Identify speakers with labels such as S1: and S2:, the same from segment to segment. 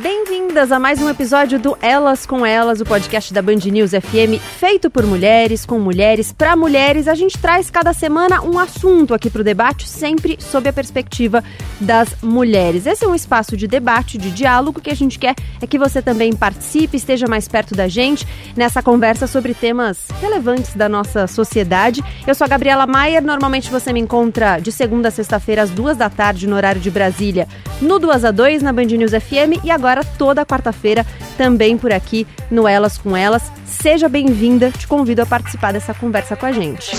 S1: Bem-vindas a mais um episódio do Elas com Elas, o podcast da Band News FM, feito por mulheres, com mulheres, para mulheres. A gente traz cada semana um assunto aqui para o debate, sempre sob a perspectiva das mulheres. Esse é um espaço de debate, de diálogo, que a gente quer é que você também participe, esteja mais perto da gente nessa conversa sobre temas relevantes da nossa sociedade. Eu sou a Gabriela Maier, normalmente você me encontra de segunda a sexta-feira às duas da tarde no horário de Brasília, no 2 a 2 na Band News FM e agora agora toda quarta-feira também por aqui no Elas com Elas. Seja bem-vinda, te convido a participar dessa conversa com a gente.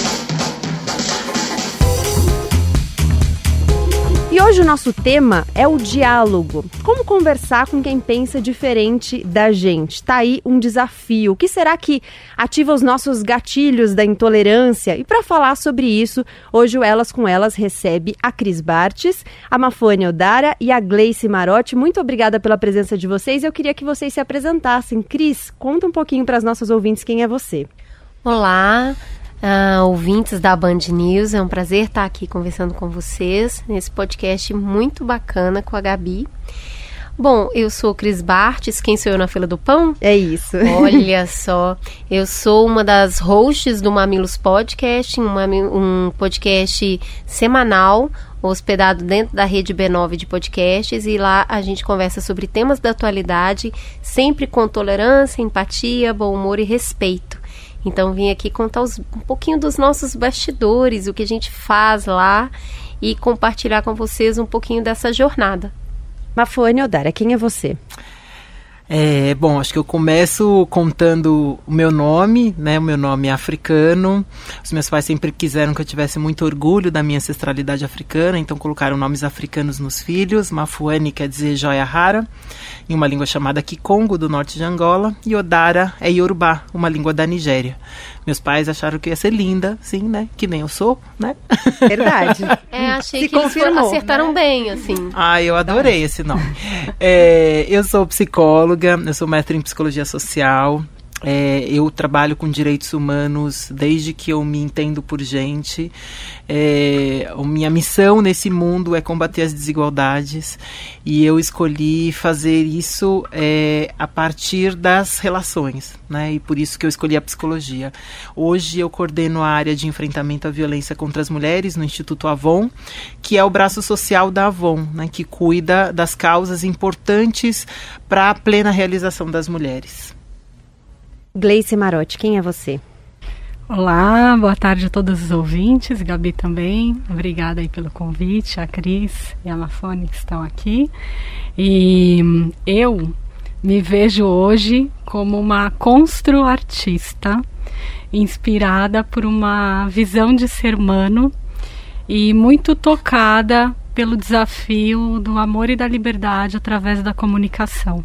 S1: E hoje o nosso tema é o diálogo. Como conversar com quem pensa diferente da gente? Tá aí um desafio. O que será que ativa os nossos gatilhos da intolerância? E para falar sobre isso, hoje o Elas com Elas recebe a Cris Bartes, a Mafone Odara e a Gleice Marotti. Muito obrigada pela presença de vocês. Eu queria que vocês se apresentassem. Cris, conta um pouquinho para as nossas ouvintes quem é você.
S2: Olá, uh, ouvintes da Band News. É um prazer estar aqui conversando com vocês nesse podcast muito bacana com a Gabi. Bom, eu sou Cris Bartes, quem sou eu na fila do pão?
S1: É isso.
S2: Olha só, eu sou uma das hosts do Mamilos Podcast, um, um podcast semanal hospedado dentro da rede B9 de podcasts e lá a gente conversa sobre temas da atualidade, sempre com tolerância, empatia, bom humor e respeito. Então vim aqui contar os, um pouquinho dos nossos bastidores, o que a gente faz lá e compartilhar com vocês um pouquinho dessa jornada.
S1: Mafone Odara, quem é você?
S3: É, bom, acho que eu começo contando o meu nome, né? O meu nome é africano. Os meus pais sempre quiseram que eu tivesse muito orgulho da minha ancestralidade africana, então colocaram nomes africanos nos filhos. Mafuane quer dizer joia rara, em uma língua chamada Kikongo, do norte de Angola, e Odara é Yorubá, uma língua da Nigéria. Meus pais acharam que ia ser linda, sim, né? Que nem eu sou, né?
S1: Verdade.
S2: É, achei Se que confirmou, eles acertaram né? bem, assim.
S3: Ah, eu adorei esse nome. É, eu sou psicóloga, eu sou mestre em psicologia social, é, eu trabalho com direitos humanos desde que eu me entendo por gente. É, minha missão nesse mundo é combater as desigualdades e eu escolhi fazer isso é, a partir das relações, né? E por isso que eu escolhi a psicologia. Hoje eu coordeno a área de enfrentamento à violência contra as mulheres no Instituto Avon, que é o braço social da Avon, né? Que cuida das causas importantes para a plena realização das mulheres.
S1: Gleice Marotti, quem é você?
S4: Olá, boa tarde a todos os ouvintes, Gabi também. Obrigada aí pelo convite, a Cris e a Mafone que estão aqui. E eu me vejo hoje como uma construartista inspirada por uma visão de ser humano e muito tocada pelo desafio do amor e da liberdade através da comunicação.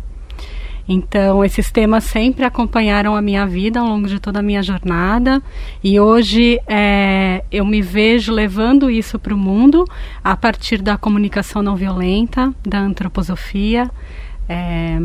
S4: Então, esses temas sempre acompanharam a minha vida ao longo de toda a minha jornada e hoje é, eu me vejo levando isso para o mundo a partir da comunicação não violenta, da antroposofia é,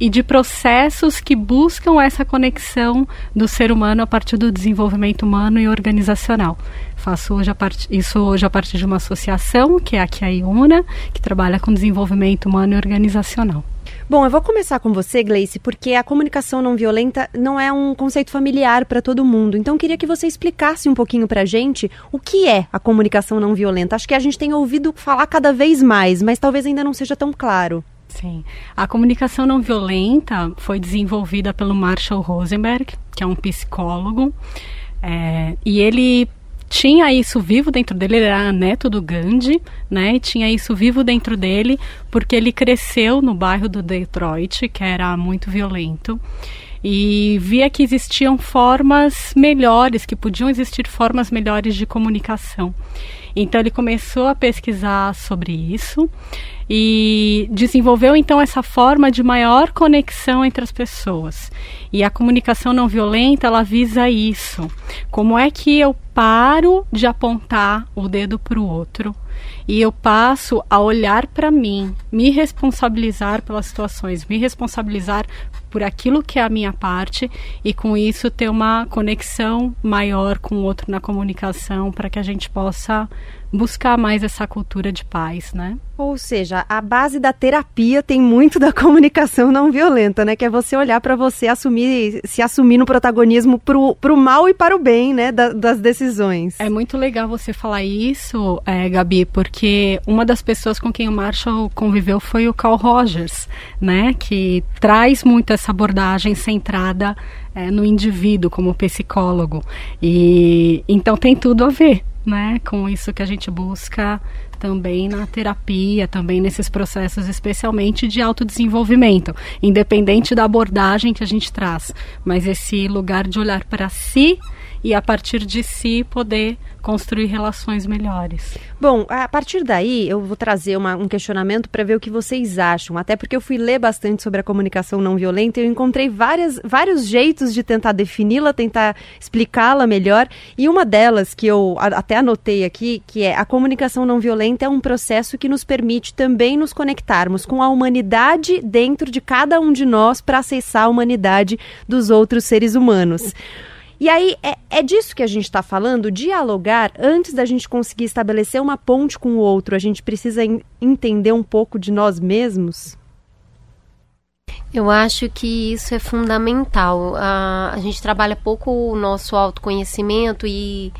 S4: e de processos que buscam essa conexão do ser humano a partir do desenvolvimento humano e organizacional. Faço hoje part... isso hoje a partir de uma associação, que é a Kiaiuna, que trabalha com desenvolvimento humano e organizacional.
S1: Bom, eu vou começar com você, Gleice, porque a comunicação não violenta não é um conceito familiar para todo mundo. Então, queria que você explicasse um pouquinho para a gente o que é a comunicação não violenta. Acho que a gente tem ouvido falar cada vez mais, mas talvez ainda não seja tão claro.
S4: Sim. A comunicação não violenta foi desenvolvida pelo Marshall Rosenberg, que é um psicólogo, é, e ele tinha isso vivo dentro dele, ele era neto do Gandhi, né? E tinha isso vivo dentro dele porque ele cresceu no bairro do Detroit, que era muito violento. E via que existiam formas melhores, que podiam existir formas melhores de comunicação. Então ele começou a pesquisar sobre isso e desenvolveu então essa forma de maior conexão entre as pessoas. E a comunicação não violenta, ela visa isso. Como é que eu paro de apontar o dedo para o outro e eu passo a olhar para mim, me responsabilizar pelas situações, me responsabilizar por aquilo que é a minha parte e com isso ter uma conexão maior com o outro na comunicação para que a gente possa buscar mais essa cultura de paz, né?
S1: Ou seja, a base da terapia tem muito da comunicação não violenta, né? Que é você olhar para você, assumir, se assumir no protagonismo pro, pro mal e para o bem, né? Da, das decisões.
S4: É muito legal você falar isso, é, Gabi, porque uma das pessoas com quem o Marshall conviveu foi o Carl Rogers, né? Que traz muito essa abordagem centrada é, no indivíduo como psicólogo. E então tem tudo a ver, né? Com isso que a gente busca também na terapia, também nesses processos, especialmente de autodesenvolvimento, independente da abordagem que a gente traz, mas esse lugar de olhar para si e a partir de si poder construir relações melhores.
S1: Bom, a partir daí eu vou trazer uma, um questionamento para ver o que vocês acham, até porque eu fui ler bastante sobre a comunicação não violenta e eu encontrei várias, vários jeitos de tentar defini-la, tentar explicá-la melhor, e uma delas que eu até anotei aqui, que é a comunicação não violenta é um processo que nos permite também nos conectarmos com a humanidade dentro de cada um de nós para acessar a humanidade dos outros seres humanos. E aí é, é disso que a gente está falando, dialogar antes da gente conseguir estabelecer uma ponte com o outro. A gente precisa entender um pouco de nós mesmos.
S2: Eu acho que isso é fundamental. A, a gente trabalha pouco o nosso autoconhecimento e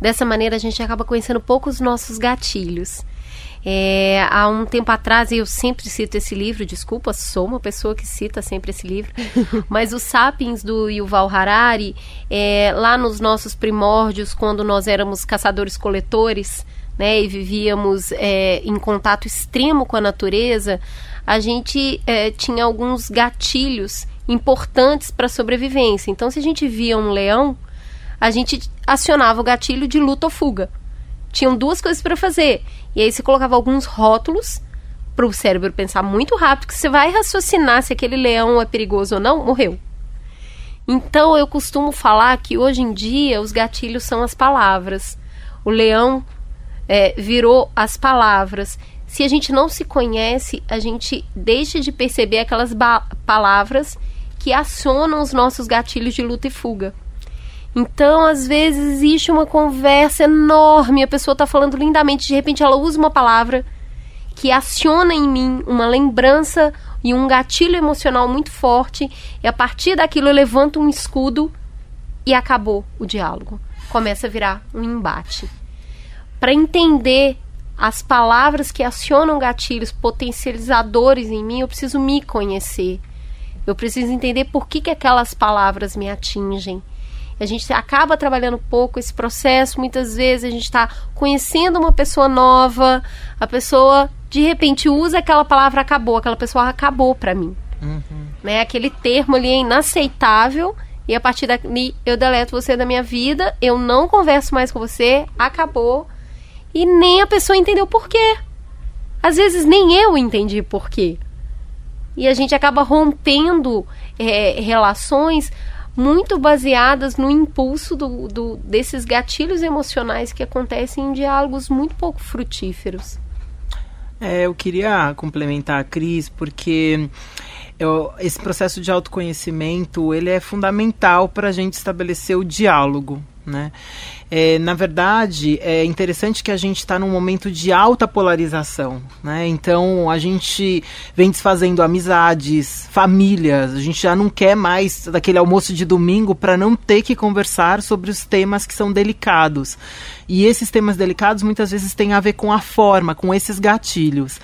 S2: dessa maneira a gente acaba conhecendo pouco os nossos gatilhos. É, há um tempo atrás, eu sempre cito esse livro, desculpa, sou uma pessoa que cita sempre esse livro, mas o Sapiens do Yuval Harari, é, lá nos nossos primórdios, quando nós éramos caçadores-coletores, né, e vivíamos é, em contato extremo com a natureza, a gente é, tinha alguns gatilhos importantes para a sobrevivência. Então, se a gente via um leão, a gente acionava o gatilho de luta ou fuga tinham duas coisas para fazer. E aí você colocava alguns rótulos para o cérebro pensar muito rápido que você vai raciocinar se aquele leão é perigoso ou não, morreu. Então eu costumo falar que hoje em dia os gatilhos são as palavras. O leão é, virou as palavras. Se a gente não se conhece, a gente deixa de perceber aquelas palavras que acionam os nossos gatilhos de luta e fuga. Então, às vezes, existe uma conversa enorme, a pessoa está falando lindamente, de repente ela usa uma palavra que aciona em mim uma lembrança e um gatilho emocional muito forte, e a partir daquilo eu levanto um escudo e acabou o diálogo. Começa a virar um embate. Para entender as palavras que acionam gatilhos potencializadores em mim, eu preciso me conhecer. Eu preciso entender por que, que aquelas palavras me atingem a gente acaba trabalhando pouco esse processo. Muitas vezes a gente está conhecendo uma pessoa nova, a pessoa de repente usa aquela palavra acabou, aquela pessoa acabou para mim. Uhum. Né? Aquele termo ali é inaceitável e a partir dali eu deleto você da minha vida, eu não converso mais com você, acabou. E nem a pessoa entendeu por quê. Às vezes nem eu entendi por quê. E a gente acaba rompendo é, relações muito baseadas no impulso do, do, desses gatilhos emocionais que acontecem em diálogos muito pouco frutíferos.
S3: É, eu queria complementar a Cris, porque eu, esse processo de autoconhecimento ele é fundamental para a gente estabelecer o diálogo, né? É, na verdade, é interessante que a gente está num momento de alta polarização, né? Então a gente vem desfazendo amizades, famílias. A gente já não quer mais daquele almoço de domingo para não ter que conversar sobre os temas que são delicados. E esses temas delicados muitas vezes têm a ver com a forma, com esses gatilhos.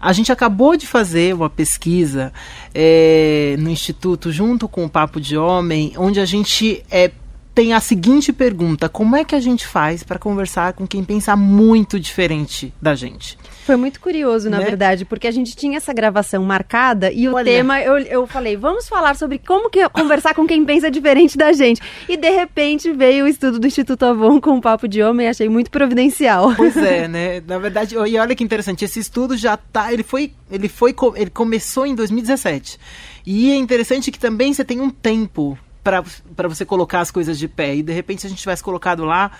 S3: A gente acabou de fazer uma pesquisa é, no Instituto, junto com o Papo de Homem, onde a gente é, tem a seguinte pergunta: como é que a gente faz para conversar com quem pensa muito diferente da gente?
S1: Foi muito curioso, na né? verdade, porque a gente tinha essa gravação marcada e o Olha. tema, eu, eu falei, vamos falar sobre como que conversar com quem pensa diferente da gente. E de repente veio o estudo do Instituto Avon com o Papo de Homem e achei muito providencial.
S3: Pois é, né? Na verdade, e olha que interessante, esse estudo já tá, ele foi, ele foi, ele começou em 2017. E é interessante que também você tem um tempo para você colocar as coisas de pé. E de repente, se a gente tivesse colocado lá,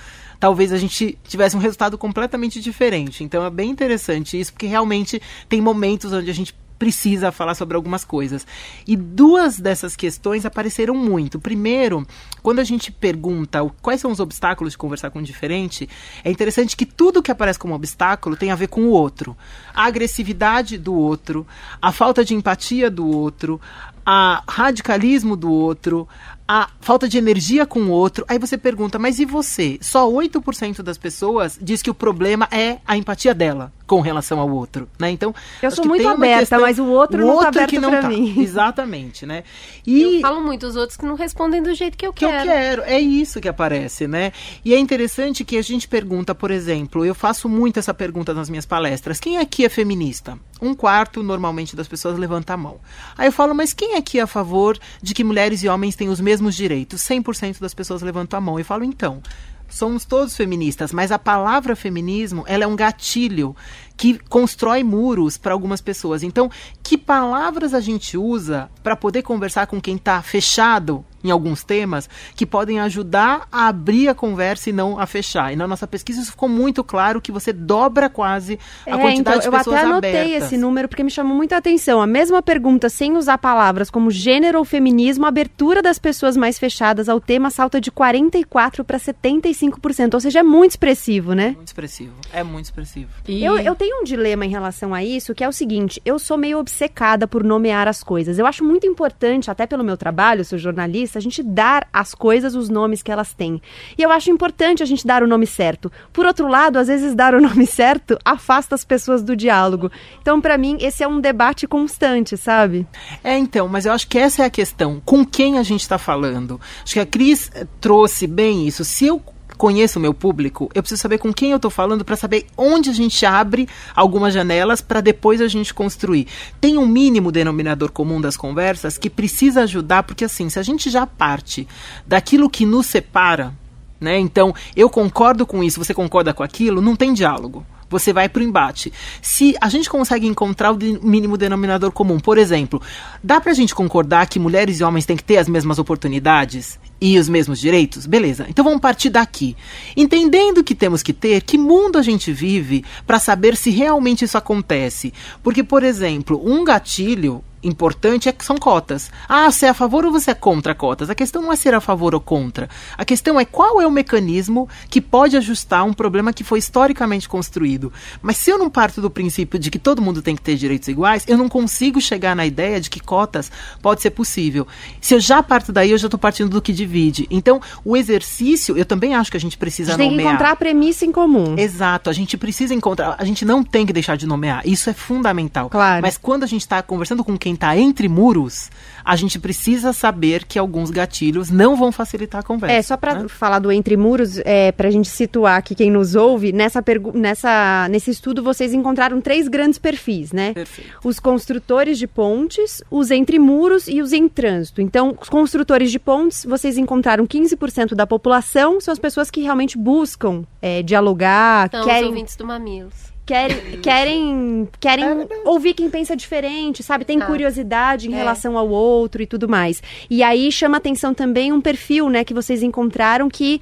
S3: talvez a gente tivesse um resultado completamente diferente. Então é bem interessante isso, porque realmente tem momentos onde a gente precisa falar sobre algumas coisas. E duas dessas questões apareceram muito. Primeiro, quando a gente pergunta quais são os obstáculos de conversar com o diferente, é interessante que tudo que aparece como obstáculo tem a ver com o outro. A agressividade do outro, a falta de empatia do outro, a radicalismo do outro, a falta de energia com o outro. Aí você pergunta, mas e você? Só 8% das pessoas diz que o problema é a empatia dela com relação ao outro, né? Então,
S1: eu sou muito aberta, questão, mas o outro o não tá aberto que não tá. mim.
S3: Exatamente, né? E
S2: eu falo muito os outros que não respondem do jeito que eu
S3: que
S2: quero.
S3: Que eu quero, é isso que aparece, né? E é interessante que a gente pergunta, por exemplo, eu faço muito essa pergunta nas minhas palestras: quem aqui é feminista? Um quarto normalmente das pessoas levanta a mão. Aí eu falo, mas quem aqui é a favor de que mulheres e homens tenham os mesmos direitos? 100% das pessoas levantam a mão. Eu falo, então, somos todos feministas, mas a palavra feminismo ela é um gatilho que constrói muros para algumas pessoas. Então, que palavras a gente usa para poder conversar com quem está fechado em alguns temas que podem ajudar a abrir a conversa e não a fechar. E na nossa pesquisa isso ficou muito claro que você dobra quase a é, quantidade então, de pessoas abertas.
S1: Eu até anotei
S3: abertas.
S1: esse número porque me chamou muita atenção. A mesma pergunta sem usar palavras como gênero ou feminismo, a abertura das pessoas mais fechadas ao tema salta de 44 para 75%, ou seja, é muito expressivo, né?
S3: Muito expressivo. É muito expressivo.
S1: E... Eu, eu tenho um dilema em relação a isso, que é o seguinte: eu sou meio obcecada por nomear as coisas. Eu acho muito importante, até pelo meu trabalho, sou jornalista, a gente dar às coisas os nomes que elas têm. E eu acho importante a gente dar o nome certo. Por outro lado, às vezes dar o nome certo afasta as pessoas do diálogo. Então, para mim, esse é um debate constante, sabe?
S3: É, então, mas eu acho que essa é a questão. Com quem a gente está falando? Acho que a Cris trouxe bem isso. Se eu conheço o meu público, eu preciso saber com quem eu estou falando para saber onde a gente abre algumas janelas para depois a gente construir. Tem um mínimo denominador comum das conversas que precisa ajudar, porque assim, se a gente já parte daquilo que nos separa, né? Então, eu concordo com isso, você concorda com aquilo, não tem diálogo você vai para o embate. Se a gente consegue encontrar o mínimo denominador comum, por exemplo, dá para a gente concordar que mulheres e homens têm que ter as mesmas oportunidades? e os mesmos direitos? Beleza. Então vamos partir daqui. Entendendo que temos que ter, que mundo a gente vive para saber se realmente isso acontece. Porque, por exemplo, um gatilho importante é que são cotas. Ah, você é a favor ou você é contra cotas? A questão não é ser a favor ou contra. A questão é qual é o mecanismo que pode ajustar um problema que foi historicamente construído. Mas se eu não parto do princípio de que todo mundo tem que ter direitos iguais, eu não consigo chegar na ideia de que cotas pode ser possível. Se eu já parto daí, eu já estou partindo do que divide. Então, o exercício, eu também acho que a gente precisa
S1: a gente
S3: nomear.
S1: tem que encontrar a premissa em comum.
S3: Exato, a gente precisa encontrar. A gente não tem que deixar de nomear. Isso é fundamental.
S1: Claro.
S3: Mas quando a gente está conversando com quem quem está entre muros, a gente precisa saber que alguns gatilhos não vão facilitar a conversa.
S1: É, só para né? falar do entre muros, é, para a gente situar aqui quem nos ouve, nessa, nessa, nesse estudo vocês encontraram três grandes perfis, né?
S3: Perfeito.
S1: Os construtores de pontes, os entre muros e os em trânsito. Então, os construtores de pontes, vocês encontraram 15% da população, são as pessoas que realmente buscam é, dialogar,
S2: São
S1: querem...
S2: os ouvintes do Mamilos
S1: querem, querem, querem é ouvir quem pensa diferente, sabe? Tem ah. curiosidade em é. relação ao outro e tudo mais. E aí chama atenção também um perfil, né, que vocês encontraram que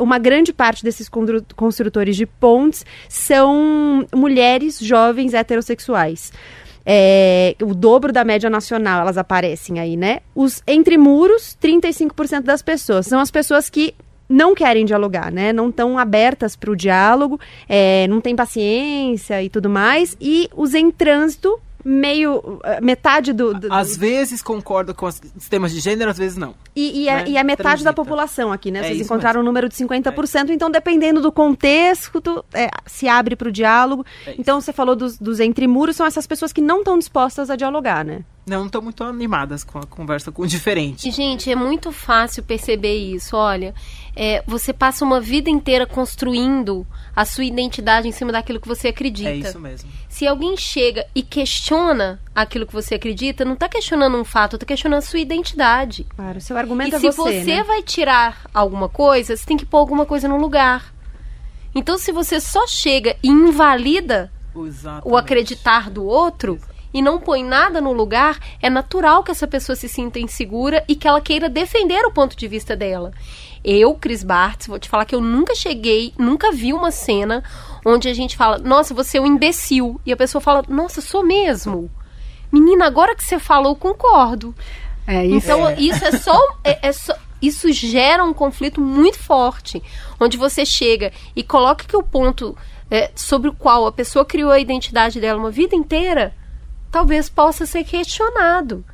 S1: uma grande parte desses construtores de pontes são mulheres jovens heterossexuais. É, o dobro da média nacional, elas aparecem aí, né? Os entre muros, 35% das pessoas. São as pessoas que não querem dialogar, né? Não estão abertas para o diálogo, é, não têm paciência e tudo mais. E os em trânsito, meio. Eh, metade do. do
S3: às vezes concordo com os temas de gênero, às vezes não.
S1: E, e, né? a, e a, metade Transita. da população aqui, né? É Vocês encontraram mesmo. um número de 50%, é. então dependendo do contexto, é, se abre para o diálogo. É então você falou dos, dos entre muros, são essas pessoas que não estão dispostas a dialogar, né?
S3: não estão muito animadas com a conversa com o diferente.
S2: Gente, é muito fácil perceber isso. Olha, é, você passa uma vida inteira construindo a sua identidade em cima daquilo que você acredita. É
S3: isso mesmo.
S2: Se alguém chega e questiona aquilo que você acredita, não está questionando um fato, está questionando a sua identidade.
S1: Claro, seu argumento
S2: e
S1: é
S2: se
S1: você,
S2: você
S1: né?
S2: vai tirar alguma coisa, você tem que pôr alguma coisa no lugar. Então, se você só chega e invalida Exatamente. o acreditar do outro, Exatamente e não põe nada no lugar, é natural que essa pessoa se sinta insegura e que ela queira defender o ponto de vista dela. Eu, Cris Bartz, vou te falar que eu nunca cheguei, nunca vi uma cena onde a gente fala, nossa, você é um imbecil. E a pessoa fala, nossa, sou mesmo. Menina, agora que você falou, concordo.
S4: É, isso.
S2: Então,
S3: É.
S2: isso é só, é- é só- Isso gera um conflito muito forte. Onde você chega e coloca que o ponto é, sobre o qual a pessoa criou a identidade dela uma vida inteira, talvez possa ser questionado.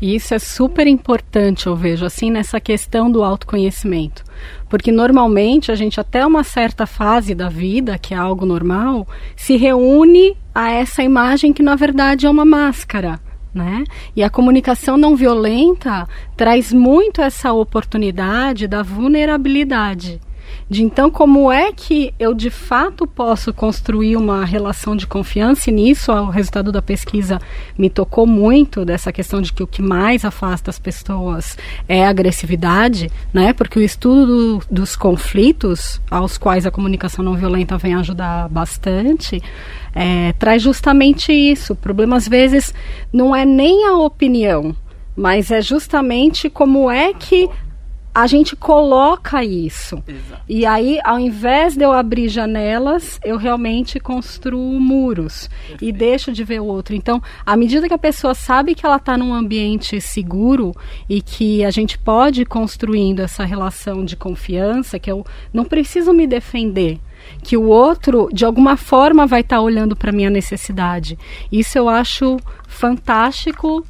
S4: E isso é super importante, eu vejo, assim, nessa questão do autoconhecimento. Porque normalmente a gente, até uma certa fase da vida, que é algo normal, se reúne a essa imagem que na verdade é uma máscara. Né? E a comunicação não violenta traz muito essa oportunidade da vulnerabilidade. De então, como é que eu de fato posso construir uma relação de confiança? E nisso, o resultado da pesquisa me tocou muito dessa questão de que o que mais afasta as pessoas é a agressividade, né? Porque o estudo do- dos conflitos, aos quais a comunicação não violenta vem ajudar bastante, é, traz justamente isso. O problema, às vezes, não é nem a opinião, mas é justamente como é que a gente coloca isso.
S3: Exato.
S4: E aí, ao invés de eu abrir janelas, eu realmente construo muros e deixo de ver o outro. Então, à medida que a pessoa sabe que ela está num ambiente seguro e que a gente pode ir construindo essa relação de confiança, que eu não preciso me defender, que o outro, de alguma forma, vai estar olhando para minha necessidade. Isso eu acho fantástico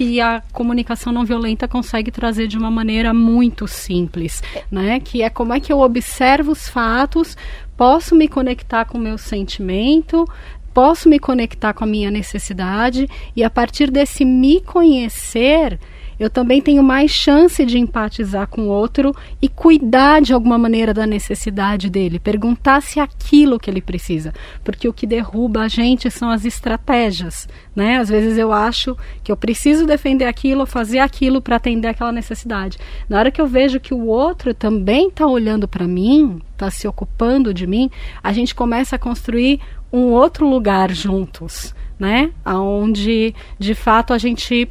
S4: que a comunicação não violenta consegue trazer de uma maneira muito simples, né? Que é como é que eu observo os fatos, posso me conectar com o meu sentimento, posso me conectar com a minha necessidade e a partir desse me conhecer, eu também tenho mais chance de empatizar com o outro e cuidar de alguma maneira da necessidade dele, perguntar se é aquilo que ele precisa, porque o que derruba a gente são as estratégias, né? Às vezes eu acho que eu preciso defender aquilo, fazer aquilo para atender aquela necessidade. Na hora que eu vejo que o outro também está olhando para mim, está se ocupando de mim, a gente começa a construir um outro lugar juntos, né? Aonde de fato a gente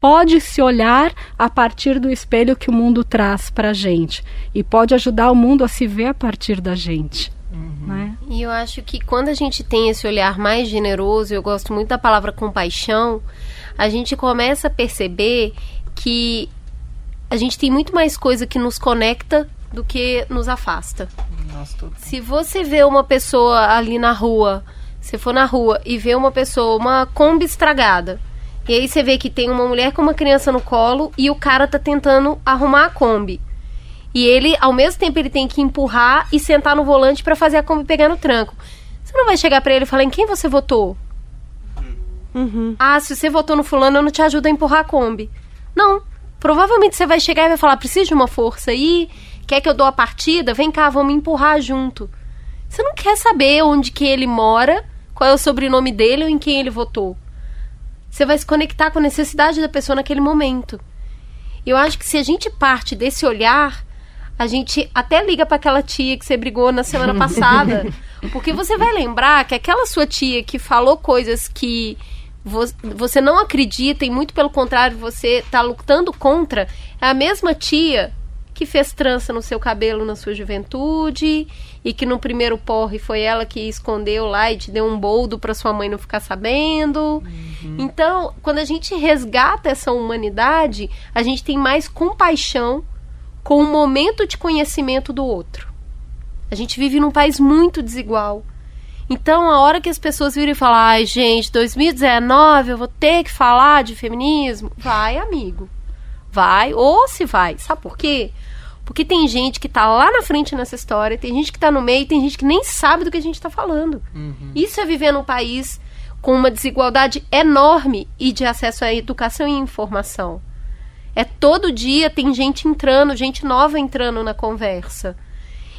S4: pode se olhar a partir do espelho que o mundo traz para a gente e pode ajudar o mundo a se ver a partir da gente. Né?
S2: E eu acho que quando a gente tem esse olhar mais generoso, eu gosto muito da palavra compaixão, a gente começa a perceber que a gente tem muito mais coisa que nos conecta do que nos afasta.
S3: Nossa, tudo.
S2: Se você vê uma pessoa ali na rua, se for na rua e vê uma pessoa, uma Kombi estragada, e aí você vê que tem uma mulher com uma criança no colo e o cara tá tentando arrumar a Kombi. E ele, ao mesmo tempo, ele tem que empurrar e sentar no volante para fazer a Kombi pegar no tranco. Você não vai chegar para ele e falar em quem você votou?
S1: Uhum.
S2: Ah, se você votou no fulano, eu não te ajudo a empurrar a Kombi. Não. Provavelmente você vai chegar e vai falar: preciso de uma força aí, quer que eu dou a partida? Vem cá, vamos empurrar junto. Você não quer saber onde que ele mora, qual é o sobrenome dele ou em quem ele votou. Você vai se conectar com a necessidade da pessoa naquele momento. Eu acho que se a gente parte desse olhar, a gente até liga para aquela tia que você brigou na semana passada, porque você vai lembrar que aquela sua tia que falou coisas que vo- você não acredita e muito pelo contrário você está lutando contra, é a mesma tia que fez trança no seu cabelo na sua juventude e que no primeiro porre foi ela que escondeu lá e te deu um boldo para sua mãe não ficar sabendo. Então, quando a gente resgata essa humanidade, a gente tem mais compaixão com o momento de conhecimento do outro. A gente vive num país muito desigual. Então, a hora que as pessoas viram e falam, ai, gente, 2019 eu vou ter que falar de feminismo, vai, amigo. Vai, ou se vai. Sabe por quê? Porque tem gente que tá lá na frente nessa história, tem gente que tá no meio, tem gente que nem sabe do que a gente tá falando. Isso é viver num país com uma desigualdade enorme e de acesso à educação e informação. É todo dia tem gente entrando, gente nova entrando na conversa.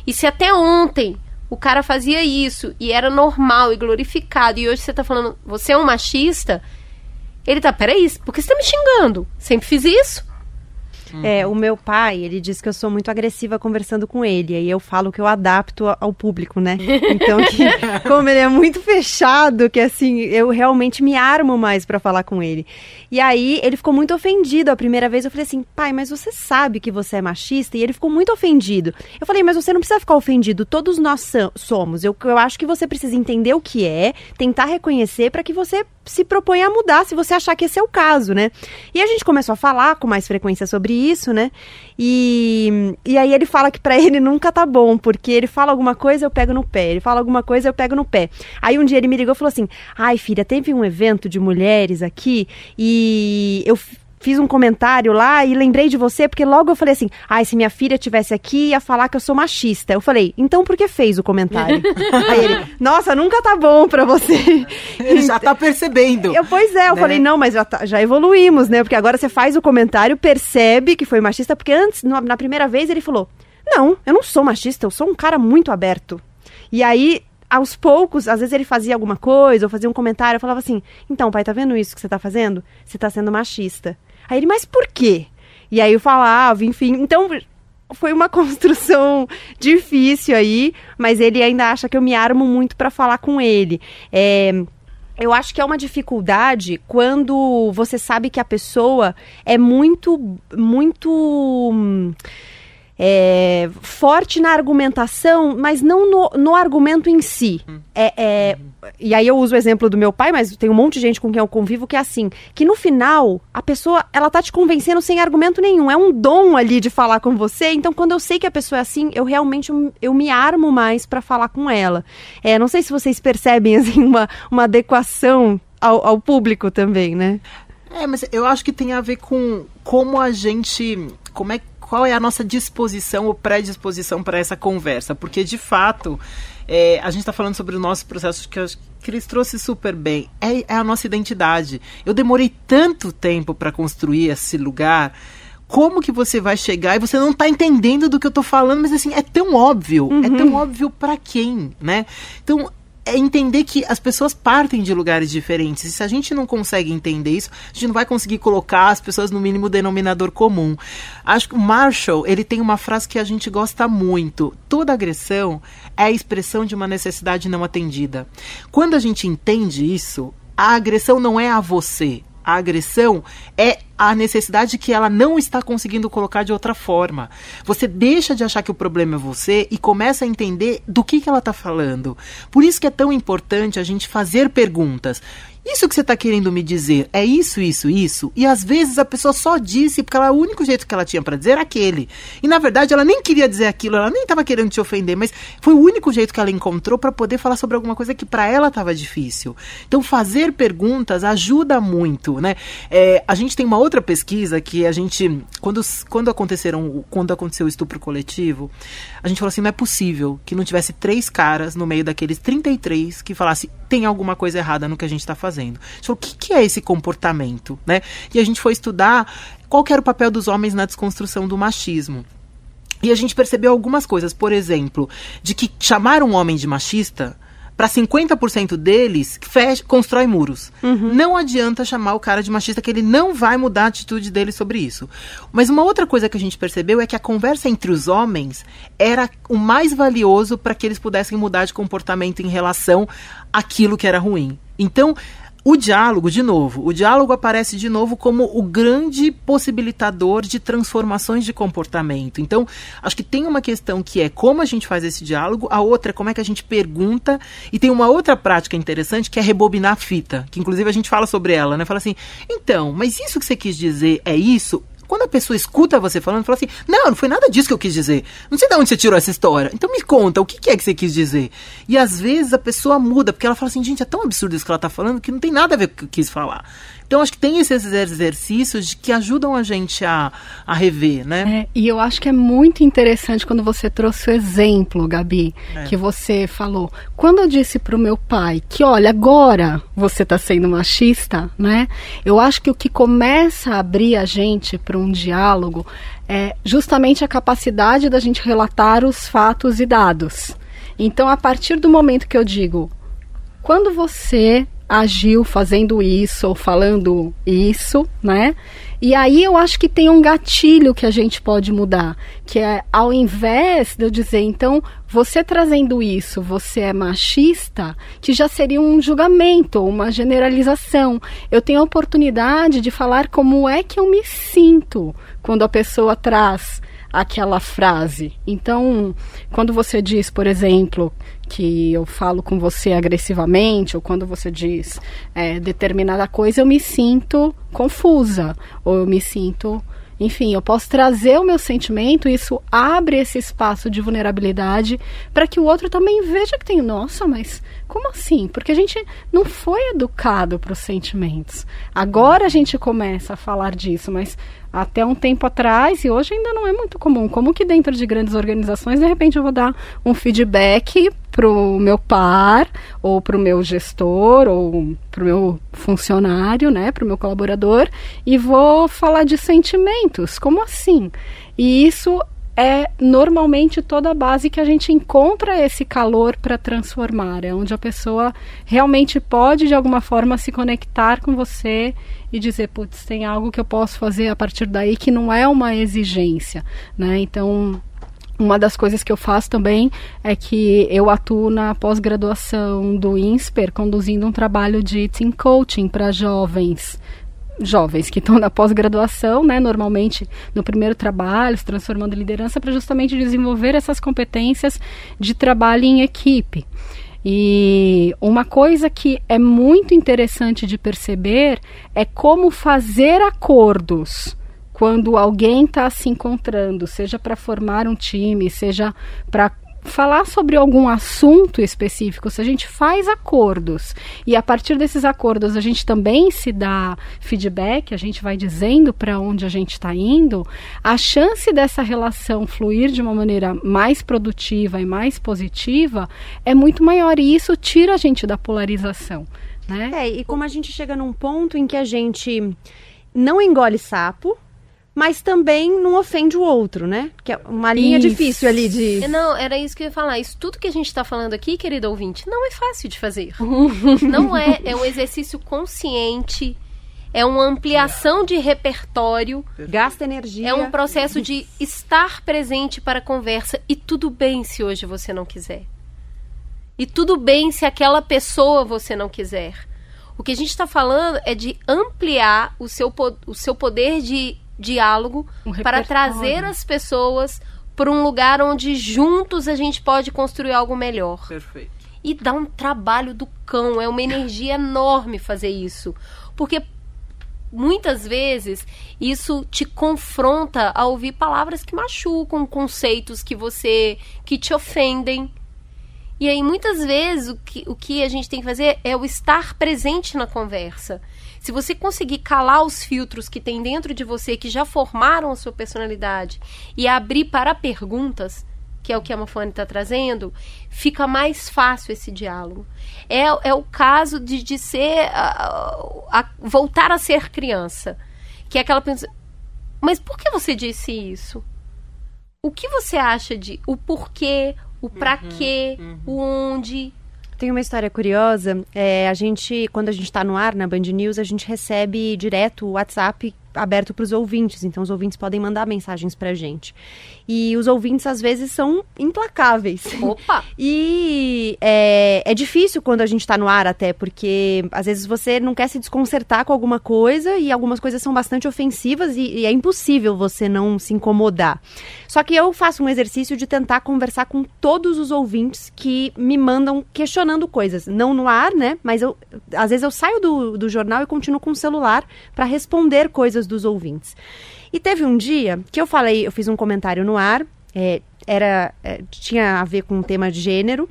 S2: E se até ontem o cara fazia isso e era normal e glorificado, e hoje você tá falando, você é um machista, ele tá, peraí, por que você tá me xingando? Sempre fiz isso.
S1: Uhum. É, o meu pai, ele diz que eu sou muito agressiva conversando com ele. Aí eu falo que eu adapto ao público, né? Então, que, como ele é muito fechado, que assim, eu realmente me armo mais para falar com ele. E aí ele ficou muito ofendido a primeira vez. Eu falei assim, pai, mas você sabe que você é machista? E ele ficou muito ofendido. Eu falei, mas você não precisa ficar ofendido. Todos nós somos. Eu, eu acho que você precisa entender o que é, tentar reconhecer para que você se proponha a mudar se você achar que esse é o caso, né? E a gente começou a falar com mais frequência sobre isso, né? E, e aí ele fala que para ele nunca tá bom, porque ele fala alguma coisa, eu pego no pé. Ele fala alguma coisa, eu pego no pé. Aí um dia ele me ligou e falou assim: Ai, filha, teve um evento de mulheres aqui e eu fiz um comentário lá e lembrei de você, porque logo eu falei assim: ai, ah, se minha filha tivesse aqui, ia falar que eu sou machista. Eu falei, então por que fez o comentário? Aí ele, nossa, nunca tá bom pra você.
S3: Ele já tá percebendo.
S1: Eu, pois é, eu né? falei, não, mas já, tá, já evoluímos, né? Porque agora você faz o comentário, percebe que foi machista, porque antes, na primeira vez, ele falou: não, eu não sou machista, eu sou um cara muito aberto. E aí, aos poucos, às vezes ele fazia alguma coisa ou fazia um comentário, eu falava assim: então, pai, tá vendo isso que você tá fazendo? Você tá sendo machista. Aí ele, mas por quê? E aí eu falava, enfim. Então, foi uma construção difícil aí, mas ele ainda acha que eu me armo muito para falar com ele. É, eu acho que é uma dificuldade quando você sabe que a pessoa é muito, muito é, forte na argumentação, mas não no, no argumento em si. É, é, e aí eu uso o exemplo do meu pai, mas tem um monte de gente com quem eu convivo que é assim, que no final a pessoa ela tá te convencendo sem argumento nenhum, é um dom ali de falar com você. Então quando eu sei que a pessoa é assim, eu realmente eu me armo mais para falar com ela. É, não sei se vocês percebem assim uma, uma adequação ao, ao público também, né?
S3: É, mas eu acho que tem a ver com como a gente. Como é qual é a nossa disposição ou predisposição para essa conversa, porque de fato é, a gente está falando sobre o nosso processo que que Cris trouxe super bem, é, é a nossa identidade. Eu demorei tanto tempo para construir esse lugar como que você vai chegar e você não está entendendo do que eu estou falando, mas assim, é tão óbvio. É uhum. É tão óbvio para quem, né? Então, é entender que as pessoas partem de lugares diferentes. E se a gente não consegue entender isso, a gente não vai conseguir colocar as pessoas no mínimo denominador comum. Acho que o Marshall, ele tem uma frase que a gente gosta muito. Toda agressão é a expressão de uma necessidade não atendida. Quando a gente entende isso, a agressão não é a você, a agressão é a necessidade que ela não está conseguindo colocar de outra forma. Você deixa de achar que o problema é você e começa a entender do que, que ela está falando. Por isso que é tão importante a gente fazer perguntas. Isso que você está querendo me dizer é isso, isso, isso? E às vezes a pessoa só disse porque ela, o único jeito que ela tinha para dizer era aquele. E na verdade ela nem queria dizer aquilo, ela nem estava querendo te ofender, mas foi o único jeito que ela encontrou para poder falar sobre alguma coisa que para ela estava difícil. Então fazer perguntas ajuda muito, né? É, a gente tem uma outra pesquisa que a gente, quando, quando aconteceram, quando aconteceu o estupro coletivo, a gente falou assim, não é possível que não tivesse três caras no meio daqueles 33 que falasse tem alguma coisa errada no que a gente está fazendo. A gente falou, o que, que é esse comportamento, né? E a gente foi estudar qual era o papel dos homens na desconstrução do machismo. E a gente percebeu algumas coisas, por exemplo, de que chamar um homem de machista para 50% deles, fecha, constrói muros. Uhum. Não adianta chamar o cara de machista, que ele não vai mudar a atitude dele sobre isso. Mas uma outra coisa que a gente percebeu é que a conversa entre os homens era o mais valioso para que eles pudessem mudar de comportamento em relação àquilo que era ruim. Então, o diálogo, de novo, o diálogo aparece de novo como o grande possibilitador de transformações de comportamento. Então, acho que tem uma questão que é como a gente faz esse diálogo, a outra é como é que a gente pergunta, e tem uma outra prática interessante que é rebobinar a fita, que inclusive a gente fala sobre ela, né? Fala assim, então, mas isso que você quis dizer é isso? Quando a pessoa escuta você falando, fala assim: Não, não foi nada disso que eu quis dizer. Não sei de onde você tirou essa história. Então me conta, o que, é que você quis dizer? E às vezes a pessoa muda, porque ela fala assim: Gente, é tão absurdo isso que ela está falando que não tem nada a ver com o que eu quis falar. Então, acho que tem esses exercícios que ajudam a gente a, a rever, né?
S4: É, e eu acho que é muito interessante quando você trouxe o exemplo, Gabi, é. que você falou. Quando eu disse para o meu pai que, olha, agora você está sendo machista, né? Eu acho que o que começa a abrir a gente para um diálogo é justamente a capacidade da gente relatar os fatos e dados. Então, a partir do momento que eu digo, quando você agiu fazendo isso ou falando isso, né? E aí eu acho que tem um gatilho que a gente pode mudar, que é ao invés de eu dizer, então, você trazendo isso, você é machista, que já seria um julgamento, uma generalização. Eu tenho a oportunidade de falar como é que eu me sinto quando a pessoa traz aquela frase. Então, quando você diz, por exemplo, que eu falo com você agressivamente, ou quando você diz é, determinada coisa, eu me sinto confusa, ou eu me sinto. Enfim, eu posso trazer o meu sentimento, isso abre esse espaço de vulnerabilidade para que o outro também veja que tem, nossa, mas como assim? Porque a gente não foi educado para os sentimentos. Agora a gente começa a falar disso, mas até um tempo atrás, e hoje ainda não é muito comum. Como que dentro de grandes organizações, de repente eu vou dar um feedback para o meu par, ou para o meu gestor, ou para o meu funcionário, né, para o meu colaborador, e vou falar de sentimentos. Como assim? E isso é normalmente toda a base que a gente encontra esse calor para transformar, é onde a pessoa realmente pode de alguma forma se conectar com você e dizer, putz, tem algo que eu posso fazer a partir daí que não é uma exigência, né? Então, uma das coisas que eu faço também é que eu atuo na pós-graduação do INSPER, conduzindo um trabalho de team coaching para jovens jovens que estão na pós-graduação, né, normalmente no primeiro trabalho, se transformando em liderança, para justamente desenvolver essas competências de trabalho em equipe. E uma coisa que é muito interessante de perceber é como fazer acordos quando alguém está se encontrando, seja para formar um time, seja para falar sobre algum assunto específico, se a gente faz acordos e a partir desses acordos a gente também se dá feedback, a gente vai dizendo para onde a gente está indo, a chance dessa relação fluir de uma maneira mais produtiva e mais positiva é muito maior e isso tira a gente da polarização. Né?
S1: É, e como a gente chega num ponto em que a gente não engole sapo, mas também não ofende o outro, né? Que é uma linha isso. difícil ali de.
S2: É, não, era isso que eu ia falar. Isso tudo que a gente está falando aqui, querido ouvinte, não é fácil de fazer. não é. É um exercício consciente. É uma ampliação de repertório.
S1: Gasta energia.
S2: É um processo de estar presente para a conversa. E tudo bem se hoje você não quiser. E tudo bem se aquela pessoa você não quiser. O que a gente está falando é de ampliar o seu, o seu poder de diálogo um para trazer as pessoas para um lugar onde juntos a gente pode construir algo melhor.
S3: Perfeito.
S2: E dá um trabalho do cão, é uma energia enorme fazer isso. Porque muitas vezes isso te confronta a ouvir palavras que machucam, conceitos que você que te ofendem. E aí muitas vezes o que, o que a gente tem que fazer é o estar presente na conversa. Se você conseguir calar os filtros que tem dentro de você, que já formaram a sua personalidade, e abrir para perguntas, que é o que a Mafone está trazendo, fica mais fácil esse diálogo. É, é o caso de, de ser. voltar a ser criança. Que é aquela pessoa. Mas por que você disse isso? O que você acha de. O porquê, o pra uhum, quê, uhum. o onde,
S1: tem uma história curiosa. É, a gente, quando a gente está no ar na Band News, a gente recebe direto o WhatsApp aberto para os ouvintes, então os ouvintes podem mandar mensagens para a gente. E os ouvintes às vezes são implacáveis.
S2: Opa!
S1: e é, é difícil quando a gente está no ar até, porque às vezes você não quer se desconcertar com alguma coisa e algumas coisas são bastante ofensivas e, e é impossível você não se incomodar. Só que eu faço um exercício de tentar conversar com todos os ouvintes que me mandam questionando coisas. Não no ar, né? Mas eu, às vezes eu saio do, do jornal e continuo com o celular para responder coisas dos ouvintes. E teve um dia que eu falei, eu fiz um comentário no ar, é, era é, tinha a ver com um tema de gênero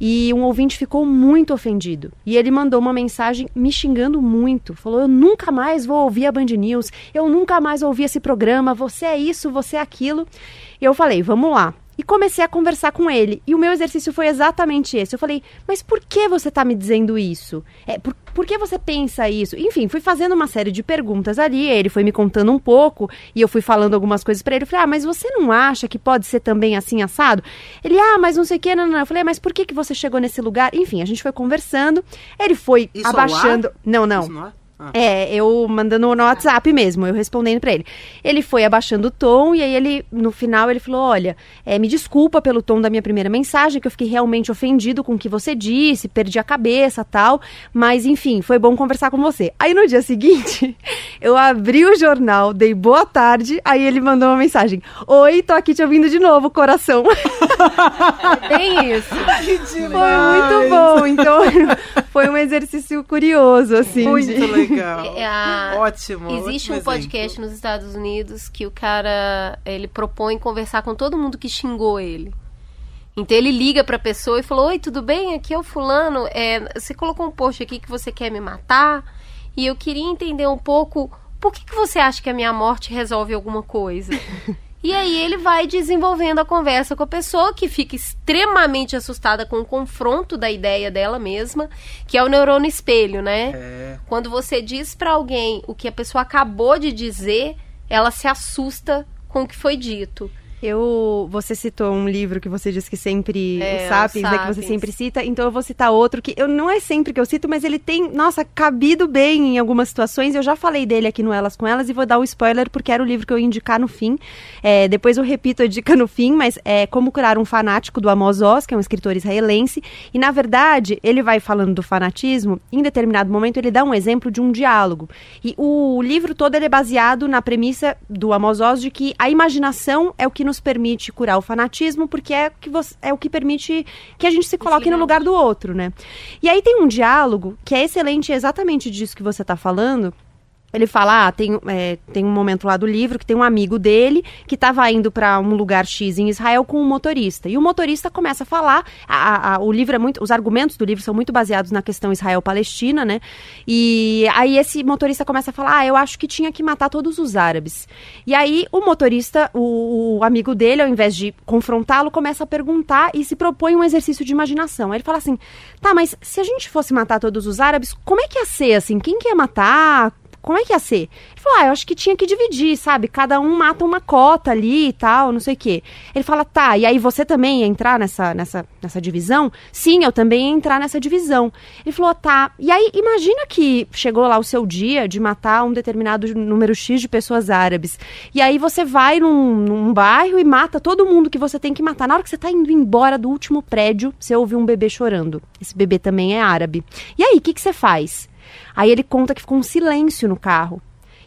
S1: e um ouvinte ficou muito ofendido. E ele mandou uma mensagem me xingando muito. Falou eu nunca mais vou ouvir a Band News. Eu nunca mais ouvi esse programa. Você é isso você é aquilo. E eu falei vamos lá e comecei a conversar com ele. E o meu exercício foi exatamente esse. Eu falei, mas por que você está me dizendo isso? É, por, por que você pensa isso? Enfim, fui fazendo uma série de perguntas ali, ele foi me contando um pouco, e eu fui falando algumas coisas para ele. Eu falei, ah, mas você não acha que pode ser também assim assado? Ele, ah, mas não sei o que, não, não. Eu falei, ah, mas por que, que você chegou nesse lugar? Enfim, a gente foi conversando, ele foi
S3: Isso
S1: abaixando. Não, não.
S3: Isso não é? Ah.
S1: É, eu mandando no WhatsApp mesmo, eu respondendo pra ele. Ele foi abaixando o tom e aí ele, no final, ele falou: Olha, é, me desculpa pelo tom da minha primeira mensagem, que eu fiquei realmente ofendido com o que você disse, perdi a cabeça tal. Mas enfim, foi bom conversar com você. Aí no dia seguinte, eu abri o jornal, dei boa tarde, aí ele mandou uma mensagem: Oi, tô aqui te ouvindo de novo, coração.
S2: Bem isso.
S1: Foi muito bom. Então, foi um exercício curioso, assim.
S3: Muito
S1: de-
S3: legal.
S2: É, a-
S3: Ótimo.
S2: Existe
S3: ótimo
S2: um podcast
S3: exemplo.
S2: nos Estados Unidos que o cara ele propõe conversar com todo mundo que xingou ele. Então ele liga pra pessoa e falou: Oi, tudo bem? Aqui é o fulano. É, você colocou um post aqui que você quer me matar e eu queria entender um pouco por que, que você acha que a minha morte resolve alguma coisa. E aí ele vai desenvolvendo a conversa com a pessoa que fica extremamente assustada com o confronto da ideia dela mesma, que é o neurônio espelho, né?
S3: É.
S2: Quando você diz pra alguém o que a pessoa acabou de dizer, ela se assusta com o que foi dito.
S1: Eu, você citou um livro que você diz que sempre,
S2: É,
S1: o Sapiens,
S2: o
S1: né, que você
S2: Sapiens.
S1: sempre cita, então eu vou citar outro que eu não é sempre que eu cito, mas ele tem, nossa, cabido bem em algumas situações. Eu já falei dele aqui no Elas com Elas e vou dar o spoiler porque era o livro que eu ia indicar no fim. É, depois eu repito a dica no fim, mas é Como Curar um Fanático do Amos Oz, que é um escritor israelense, e na verdade ele vai falando do fanatismo, em determinado momento ele dá um exemplo de um diálogo. E o livro todo ele é baseado na premissa do Amos Oz de que a imaginação é o que nos permite curar o fanatismo, porque é, que você- é o que permite que a gente se coloque no lugar do outro, né? E aí tem um diálogo que é excelente, é exatamente disso que você está falando, ele fala, ah, tem, é, tem um momento lá do livro que tem um amigo dele que estava indo para um lugar X em Israel com um motorista. E o motorista começa a falar, a- a- o livro é muito, os argumentos do livro são muito baseados na questão Israel-Palestina, né? E aí esse motorista começa a falar, ah, eu acho que tinha que matar todos os árabes. E aí o motorista, o, o amigo dele, ao invés de confrontá-lo, começa a perguntar e se propõe um exercício de imaginação. Aí ele fala assim, tá, mas se a gente fosse matar todos os árabes, como é que ia ser, assim? Quem que ia matar? Como é que ia ser? Ele falou, ah, eu acho que tinha que dividir, sabe? Cada um mata uma cota ali e tal, não sei o quê. Ele fala, tá, e aí você também ia entrar nessa, nessa, nessa divisão? Sim, eu também ia entrar nessa divisão. Ele falou, tá, e aí imagina que chegou lá o seu dia de matar um determinado número X de pessoas árabes. E aí você vai num, num bairro e mata todo mundo que você tem que matar. Na hora que você tá indo embora do último prédio, você ouve um bebê chorando. Esse bebê também é árabe. E aí, o que, que você faz? Aí ele conta que ficou um silêncio no carro.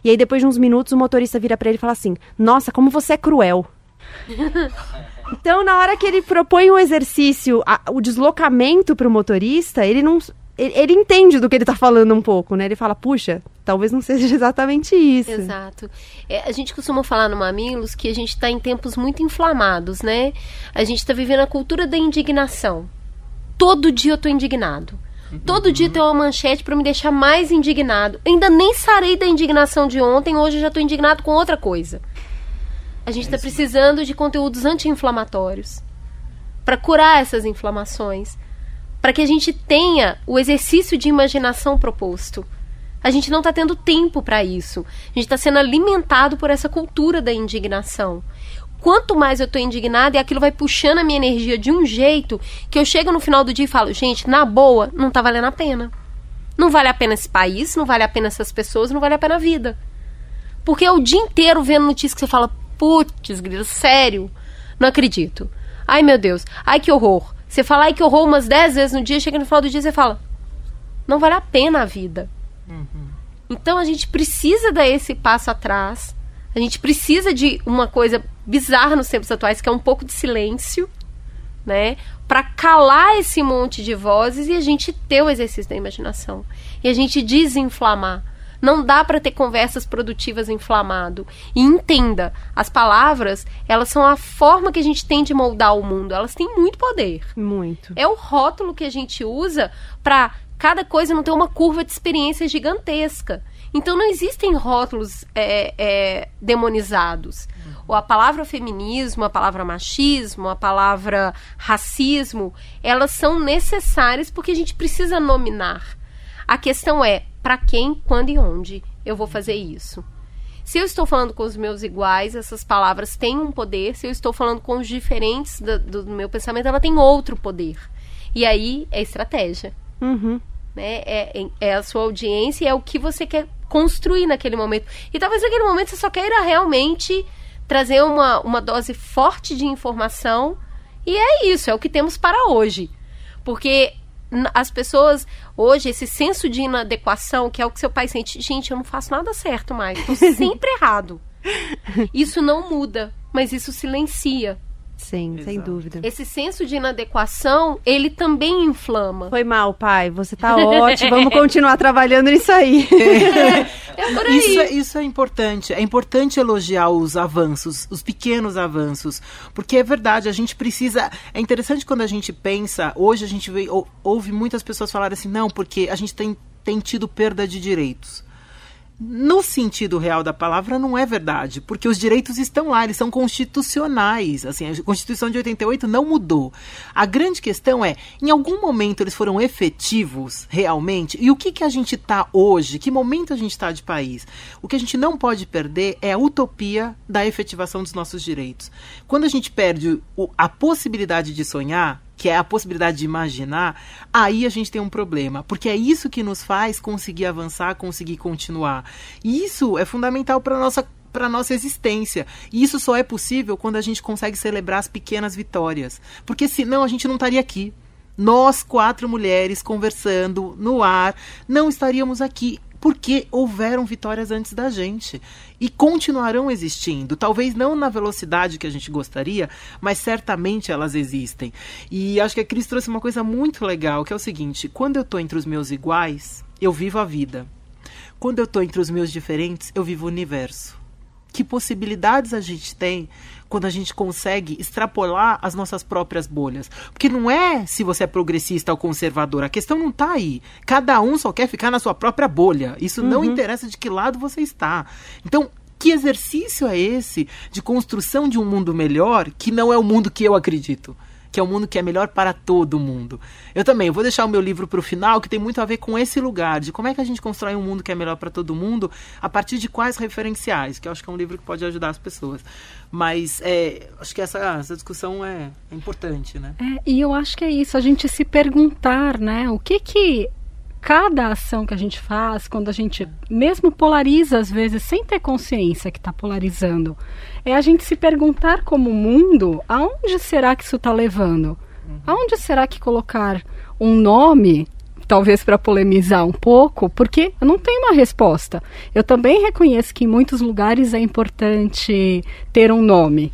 S1: E aí, depois de uns minutos, o motorista vira pra ele e fala assim: Nossa, como você é cruel. então, na hora que ele propõe o exercício, a- o deslocamento pro motorista, ele não. Ele, ele entende do que ele tá falando um pouco, né? Ele fala, puxa, talvez não seja exatamente isso.
S2: Exato. É, a gente costuma falar no Mamilos que a gente está em tempos muito inflamados, né? A gente está vivendo a cultura da indignação. Todo dia eu tô indignado. Todo dia tem uma manchete para me deixar mais indignado. Ainda nem sarei da indignação de ontem, hoje eu já tô indignado com outra coisa. A gente está precisando de conteúdos anti-inflamatórios para curar essas inflamações, para que a gente tenha o exercício de imaginação proposto. A gente não está tendo tempo para isso. A gente está sendo alimentado por essa cultura da indignação. Quanto mais eu tô indignada, e aquilo vai puxando a minha energia de um jeito que eu chego no final do dia e falo, gente, na boa, não tá valendo a pena. Não vale a pena esse país, não vale a pena essas pessoas, não vale a pena a vida. Porque é o dia inteiro vendo notícias que você fala, putz, grilo, sério, não acredito. Ai, meu Deus, ai que horror. Você fala, ai que horror umas 10 vezes no dia, chega no final do dia e você fala, não vale a pena a vida. Então a gente precisa dar esse passo atrás. A gente precisa de uma coisa bizarra nos tempos atuais, que é um pouco de silêncio, né? Para calar esse monte de vozes e a gente ter o exercício da imaginação. E a gente desinflamar. Não dá para ter conversas produtivas inflamado. E entenda, as palavras, elas são a forma que a gente tem de moldar o mundo. Elas têm muito poder.
S1: Muito.
S2: É o rótulo que a gente usa para cada coisa não ter uma curva de experiência gigantesca. Então não existem rótulos é, é, demonizados. ou a palavra feminismo, a palavra machismo, a palavra racismo, elas são necessárias porque a gente precisa nominar. A questão é para quem, quando e onde eu vou fazer isso. Se eu estou falando com os meus iguais, essas palavras têm um poder. Se eu estou falando com os diferentes do, do meu pensamento, ela tem outro poder. E aí é estratégia.
S1: Uhum.
S2: Né? É, é, é a sua audiência e é o que você quer construir naquele momento. E talvez naquele momento você só queira realmente trazer uma, uma dose forte de informação. E é isso, é o que temos para hoje. Porque as pessoas hoje esse senso de inadequação que é o que seu pai sente gente eu não faço nada certo mais tô sempre errado isso não muda mas isso silencia
S1: Sim, Exato. sem dúvida.
S2: Esse senso de inadequação, ele também inflama.
S1: Foi mal, pai. Você tá ótimo. Vamos continuar trabalhando nisso aí.
S3: É, é por aí. Isso, é, isso é importante. É importante elogiar os avanços, os pequenos avanços. Porque é verdade, a gente precisa. É interessante quando a gente pensa. Hoje a gente vê, ouve muitas pessoas falarem assim, não, porque a gente tem, tem tido perda de direitos no sentido real da palavra, não é verdade, porque os direitos estão lá, eles são constitucionais. Assim, a Constituição de 88 não mudou. A grande questão é, em algum momento eles foram efetivos realmente? E o que, que a gente está hoje? Que momento a gente está de país? O que a gente não pode perder é a utopia da efetivação dos nossos direitos. Quando a gente perde o, a possibilidade de sonhar, que é a possibilidade de imaginar, aí a gente tem um problema, porque é isso que nos faz conseguir avançar, conseguir continuar. E isso é fundamental para nossa para nossa existência. E isso só é possível quando a gente consegue celebrar as pequenas vitórias, porque senão a gente não estaria aqui. Nós quatro mulheres conversando no ar, não estaríamos aqui porque houveram vitórias antes da gente e continuarão existindo. Talvez não na velocidade que a gente gostaria, mas certamente elas existem. E acho que a Cris trouxe uma coisa muito legal, que é o seguinte: quando eu estou entre os meus iguais, eu vivo a vida. Quando eu estou entre os meus diferentes, eu vivo o universo. Que possibilidades a gente tem quando a gente consegue extrapolar as nossas próprias bolhas. Porque não é se você é progressista ou conservador, a questão não está aí. Cada um só quer ficar na sua própria bolha. Isso uhum. não interessa de que lado você está. Então, que exercício é esse de construção de um mundo melhor que não é o mundo que eu acredito? Que é um mundo que é melhor para todo mundo. Eu também vou deixar o meu livro para o final, que tem muito a ver com esse lugar, de como é que a gente constrói um mundo que é melhor para todo mundo, a partir de quais referenciais, que eu acho que é um livro que pode ajudar as pessoas. Mas é, acho que essa, essa discussão é, é importante, né?
S4: É, e eu acho que é isso, a gente se perguntar, né? O que que cada ação que a gente faz, quando a gente mesmo polariza às vezes sem ter consciência que está polarizando, é a gente se perguntar como mundo, aonde será que isso está levando? Uhum. Aonde será que colocar um nome talvez para polemizar um pouco, porque eu não tenho uma resposta. Eu também reconheço que em muitos lugares é importante ter um nome.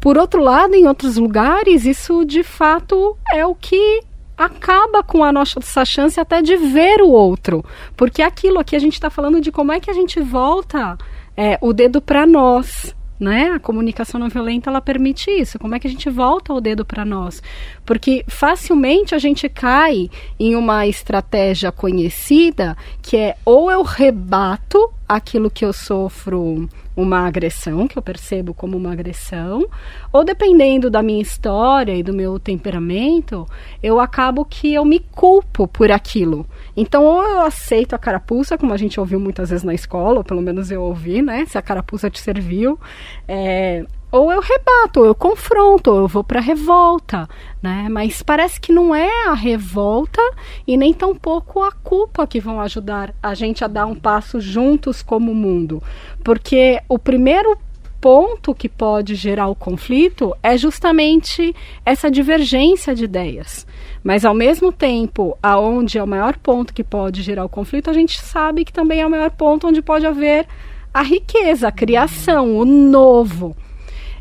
S4: Por outro lado, em outros lugares, isso de fato é o que acaba com a nossa chance até de ver o outro. Porque aquilo aqui a gente está falando de como é que a gente volta é, o dedo para nós né? A comunicação não violenta ela permite isso. Como é que a gente volta o dedo para nós? Porque facilmente a gente cai em uma estratégia conhecida que é ou eu rebato aquilo que eu sofro uma agressão, que eu percebo como uma agressão, ou dependendo da minha história e do meu temperamento, eu acabo que eu me culpo por aquilo. Então, ou eu aceito a carapuça, como a gente ouviu muitas vezes na escola, ou pelo menos eu ouvi, né? Se a carapuça te serviu. É, ou eu rebato, ou eu confronto, ou eu vou para revolta, né? Mas parece que não é a revolta e nem tampouco a culpa que vão ajudar a gente a dar um passo juntos como mundo, porque o primeiro ponto que pode gerar o conflito é justamente essa divergência de ideias. Mas ao mesmo tempo, aonde é o maior ponto que pode gerar o conflito, a gente sabe que também é o maior ponto onde pode haver a riqueza, a criação, o novo.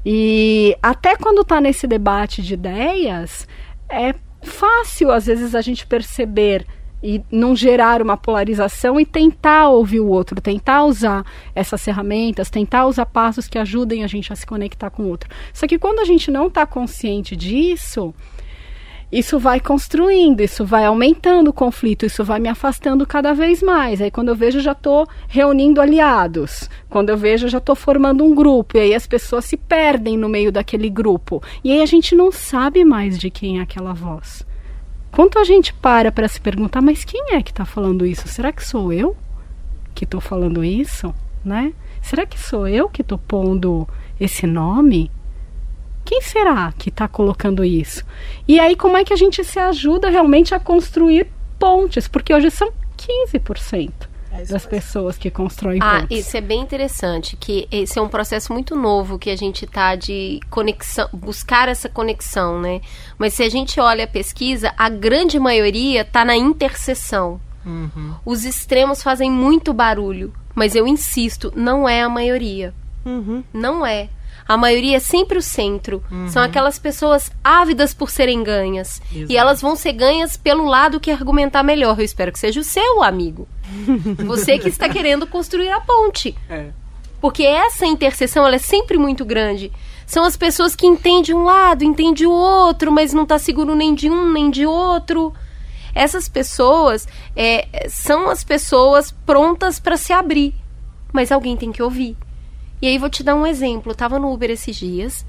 S4: E até quando está nesse debate de ideias, é fácil às vezes a gente perceber e não gerar uma polarização e tentar ouvir o outro, tentar usar essas ferramentas, tentar usar passos que ajudem a gente a se conectar com o outro. Só que quando a gente não está consciente disso, isso vai construindo, isso vai aumentando o conflito, isso vai me afastando cada vez mais. Aí quando eu vejo, já estou reunindo aliados. Quando eu vejo, já estou formando um grupo. E aí as pessoas se perdem no meio daquele grupo. E aí a gente não sabe mais de quem é aquela voz. Quanto a gente para para se perguntar, mas quem é que está falando isso? Será que sou eu que estou falando isso? Né? Será que sou eu que estou pondo esse nome? Quem será que está colocando isso? E aí, como é que a gente se ajuda realmente a construir pontes? Porque hoje são 15%. É das pessoas que constroem
S2: ah,
S4: pontes.
S2: Isso é bem interessante, que esse é um processo muito novo que a gente está de conexão, buscar essa conexão, né? Mas se a gente olha a pesquisa, a grande maioria está na interseção. Uhum. Os extremos fazem muito barulho, mas eu insisto, não é a maioria. Uhum. Não é. A maioria é sempre o centro. Uhum. São aquelas pessoas ávidas por serem ganhas. Exato. E elas vão ser ganhas pelo lado que argumentar melhor. Eu espero que seja o seu amigo. Você que está querendo construir a ponte. É. Porque essa interseção ela é sempre muito grande. São as pessoas que entendem um lado, entendem o outro, mas não está seguro nem de um nem de outro. Essas pessoas é, são as pessoas prontas para se abrir. Mas alguém tem que ouvir. E aí vou te dar um exemplo. Eu tava no Uber esses dias.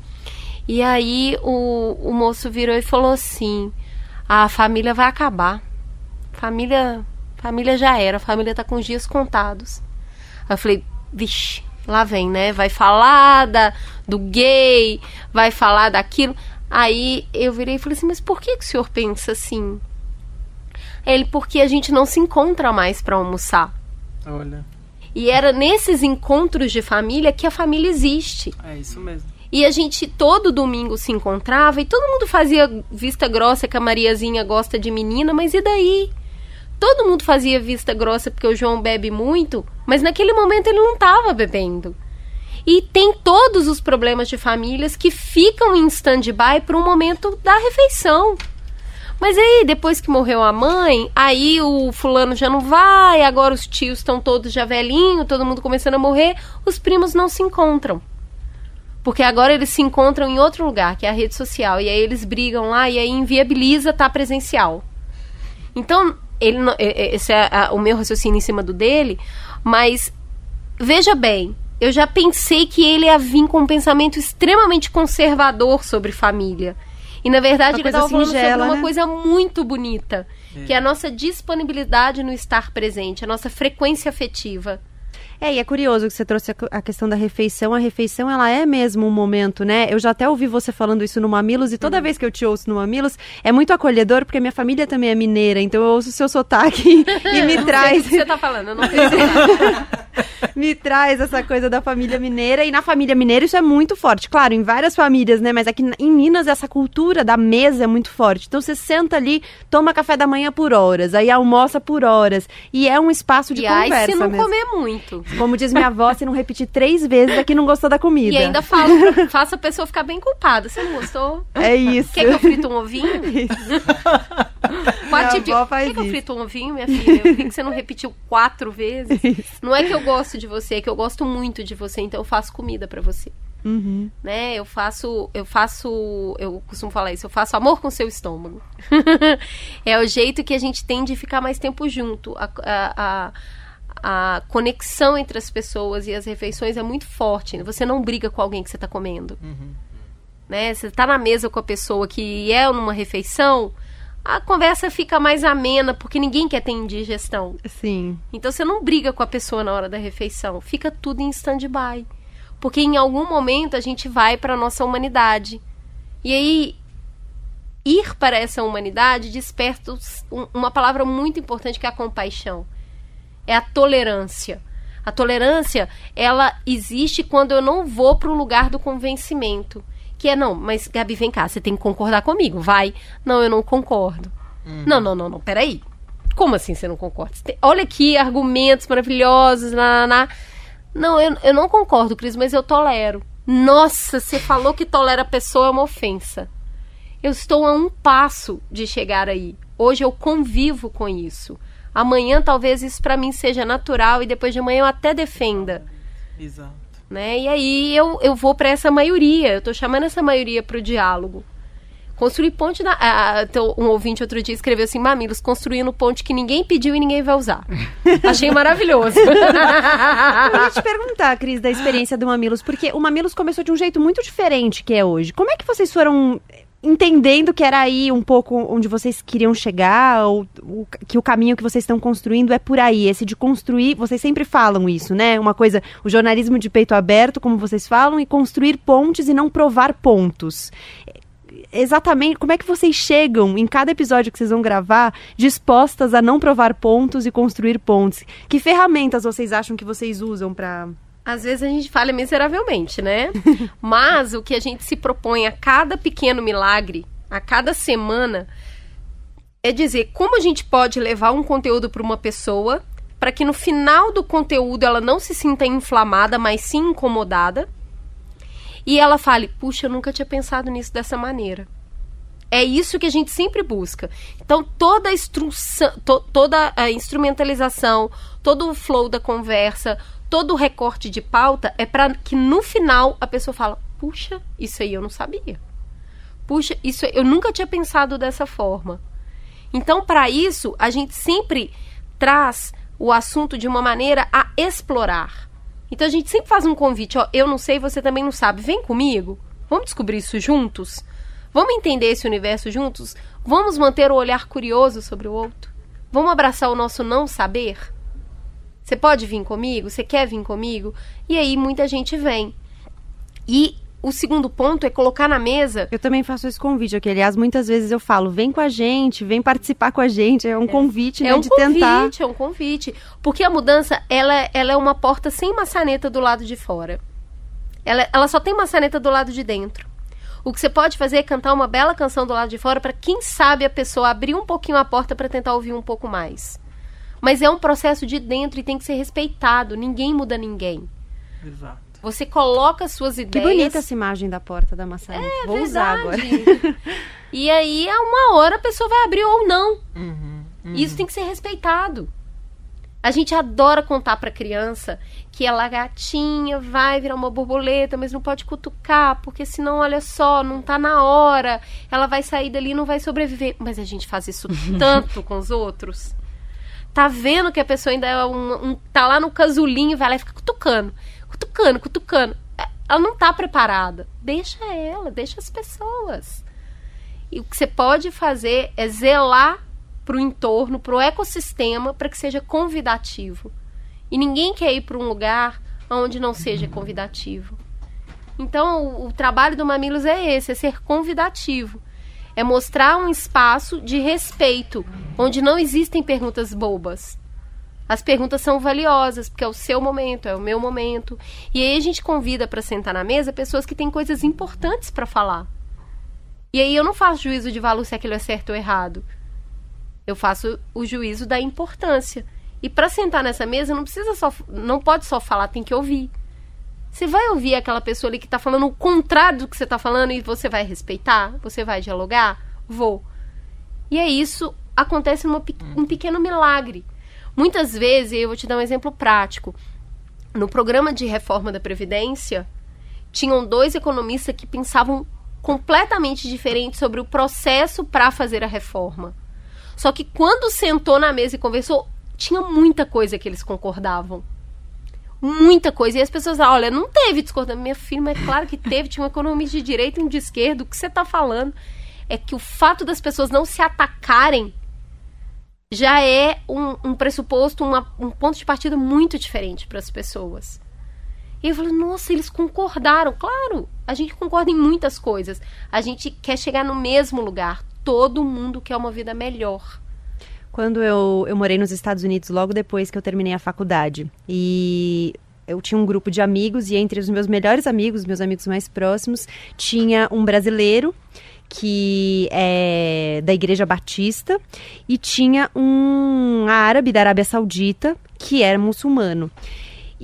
S2: E aí o, o moço virou e falou assim: a família vai acabar. Família, família já era, a família tá com os dias contados. Aí eu falei, vixe, lá vem, né? Vai falar da, do gay, vai falar daquilo. Aí eu virei e falei assim, mas por que, que o senhor pensa assim? Ele, porque a gente não se encontra mais para almoçar.
S3: Olha.
S2: E era nesses encontros de família que a família existe.
S3: É isso mesmo.
S2: E a gente todo domingo se encontrava e todo mundo fazia vista grossa que a Mariazinha gosta de menina, mas e daí? Todo mundo fazia vista grossa porque o João bebe muito, mas naquele momento ele não estava bebendo. E tem todos os problemas de famílias que ficam em stand-by para um momento da refeição. Mas aí, depois que morreu a mãe, aí o fulano já não vai, agora os tios estão todos já velhinhos, todo mundo começando a morrer, os primos não se encontram. Porque agora eles se encontram em outro lugar, que é a rede social, e aí eles brigam lá e aí inviabiliza estar tá presencial. Então, ele esse é o meu raciocínio em cima do dele, mas veja bem, eu já pensei que ele ia vir com um pensamento extremamente conservador sobre família. E na verdade uma ele estava falando sobre uma né? coisa muito bonita, é. que é a nossa disponibilidade no estar presente, a nossa frequência afetiva.
S1: É, e é curioso que você trouxe a, questão da refeição. A refeição, ela é mesmo um momento, né? Eu já até ouvi você falando isso no Mamilos, e toda uhum. vez que eu te ouço no Mamilos, é muito acolhedor, porque minha família também é mineira, então eu ouço o seu sotaque e me traz...
S2: o que você tá falando, eu não sei.
S1: me traz essa coisa da família mineira, e na família mineira isso é muito forte. Claro, em várias famílias, né? Mas aqui em Minas essa cultura da mesa é muito forte. Então você senta ali, toma café da manhã por horas, aí almoça por horas, e é um espaço de
S2: e
S1: conversa
S2: aí, se não
S1: mesmo.
S2: comer muito.
S1: Como diz minha avó, se não repetir três vezes é que não gostou da comida.
S2: E ainda falo, faça a pessoa ficar bem culpada. Você não gostou?
S1: É isso.
S2: Quer que eu frito um ovinho? Isso. Pode tipo, avó faz Quer que eu frito um ovinho, minha filha? Eu vi que você não repetiu quatro vezes. Isso. Não é que eu gosto de você, é que eu gosto muito de você, então eu faço comida para você. Uhum. Né? Eu faço, eu faço, eu costumo falar isso, eu faço amor com seu estômago. é o jeito que a gente tem de ficar mais tempo junto. A, a, a, a conexão entre as pessoas e as refeições é muito forte. Né? Você não briga com alguém que você está comendo. Uhum. Né? Você está na mesa com a pessoa que é numa refeição, a conversa fica mais amena, porque ninguém quer ter indigestão.
S1: Sim.
S2: Então você não briga com a pessoa na hora da refeição. Fica tudo em stand-by. Porque em algum momento a gente vai para a nossa humanidade. E aí, ir para essa humanidade desperta uma palavra muito importante que é a compaixão é a tolerância. A tolerância, ela existe quando eu não vou para o lugar do convencimento. Que é, não, mas Gabi, vem cá, você tem que concordar comigo, vai. Não, eu não concordo. Uhum. Não, não, não, não, peraí. Como assim você não concorda? Você tem, olha aqui, argumentos maravilhosos, na, na, Não, eu, eu não concordo, Cris, mas eu tolero. Nossa, você falou que tolera a pessoa é uma ofensa. Eu estou a um passo de chegar aí. Hoje eu convivo com isso. Amanhã talvez isso para mim seja natural e depois de amanhã eu até defenda.
S3: Exato.
S2: Né? E aí eu, eu vou para essa maioria, eu estou chamando essa maioria para o diálogo. Construir ponte. Na, a, um ouvinte outro dia escreveu assim: Mamilos, construindo ponte que ninguém pediu e ninguém vai usar. Achei maravilhoso.
S1: Eu ia te perguntar, Cris, da experiência do Mamilos, porque o Mamilos começou de um jeito muito diferente que é hoje. Como é que vocês foram entendendo que era aí um pouco onde vocês queriam chegar, ou, o, que o caminho que vocês estão construindo é por aí, esse de construir, vocês sempre falam isso, né? Uma coisa, o jornalismo de peito aberto, como vocês falam, e construir pontes e não provar pontos. Exatamente, como é que vocês chegam em cada episódio que vocês vão gravar dispostas a não provar pontos e construir pontes? Que ferramentas vocês acham que vocês usam para
S2: às vezes a gente falha miseravelmente, né? Mas o que a gente se propõe a cada pequeno milagre, a cada semana, é dizer como a gente pode levar um conteúdo para uma pessoa para que no final do conteúdo ela não se sinta inflamada, mas sim incomodada. E ela fale: Puxa, eu nunca tinha pensado nisso dessa maneira. É isso que a gente sempre busca. Então, toda a to, toda a instrumentalização, todo o flow da conversa, todo o recorte de pauta é para que no final a pessoa fala: puxa, isso aí eu não sabia. Puxa, isso eu nunca tinha pensado dessa forma. Então, para isso, a gente sempre traz o assunto de uma maneira a explorar. Então a gente sempre faz um convite, ó, eu não sei, você também não sabe, vem comigo. Vamos descobrir isso juntos? Vamos entender esse universo juntos? Vamos manter o olhar curioso sobre o outro? Vamos abraçar o nosso não saber? Você pode vir comigo? Você quer vir comigo? E aí muita gente vem. E o segundo ponto é colocar na mesa.
S1: Eu também faço esse convite aqui. Aliás, muitas vezes eu falo: vem com a gente, vem participar com a gente. É um é. convite,
S2: é
S1: né,
S2: um
S1: de
S2: convite,
S1: tentar.
S2: É um convite. Porque a mudança, ela, ela é uma porta sem maçaneta do lado de fora. Ela, ela só tem maçaneta do lado de dentro. O que você pode fazer é cantar uma bela canção do lado de fora para quem sabe a pessoa abrir um pouquinho a porta para tentar ouvir um pouco mais. Mas é um processo de dentro e tem que ser respeitado. Ninguém muda ninguém.
S3: Exato.
S2: Você coloca suas ideias.
S1: Que bonita essa imagem da porta da maçaneta. É, Vou verdade. usar agora.
S2: e aí, a uma hora, a pessoa vai abrir ou não. Uhum, uhum. Isso tem que ser respeitado. A gente adora contar para criança que ela gatinha vai virar uma borboleta, mas não pode cutucar, porque senão, olha só, não tá na hora. Ela vai sair dali e não vai sobreviver. Mas a gente faz isso tanto com os outros tá vendo que a pessoa ainda é um, um, tá lá no casulinho, vai lá e fica cutucando, cutucando, cutucando. É, ela não tá preparada. Deixa ela, deixa as pessoas. E o que você pode fazer é zelar pro entorno, pro ecossistema, para que seja convidativo. E ninguém quer ir para um lugar onde não seja convidativo. Então, o, o trabalho do Mamilos é esse, é ser convidativo é mostrar um espaço de respeito, onde não existem perguntas bobas. As perguntas são valiosas, porque é o seu momento, é o meu momento. E aí a gente convida para sentar na mesa pessoas que têm coisas importantes para falar. E aí eu não faço juízo de valor se aquilo é certo ou errado. Eu faço o juízo da importância. E para sentar nessa mesa não precisa só não pode só falar, tem que ouvir. Você vai ouvir aquela pessoa ali que está falando o contrário do que você está falando e você vai respeitar? Você vai dialogar? Vou. E é isso, acontece num um pequeno milagre. Muitas vezes, eu vou te dar um exemplo prático. No programa de reforma da Previdência, tinham dois economistas que pensavam completamente diferente sobre o processo para fazer a reforma. Só que quando sentou na mesa e conversou, tinha muita coisa que eles concordavam muita coisa. E as pessoas falam, olha, não teve discordância. Minha filha, é claro que teve, tinha um economista de direita e um de esquerda. O que você está falando é que o fato das pessoas não se atacarem já é um, um pressuposto, uma, um ponto de partida muito diferente para as pessoas. E eu falei, nossa, eles concordaram. Claro, a gente concorda em muitas coisas. A gente quer chegar no mesmo lugar. Todo mundo quer uma vida melhor
S1: quando eu, eu morei nos Estados Unidos logo depois que eu terminei a faculdade. E eu tinha um grupo de amigos e entre os meus melhores amigos, meus amigos mais próximos, tinha um brasileiro que é da Igreja Batista e tinha um árabe da Arábia Saudita que era muçulmano.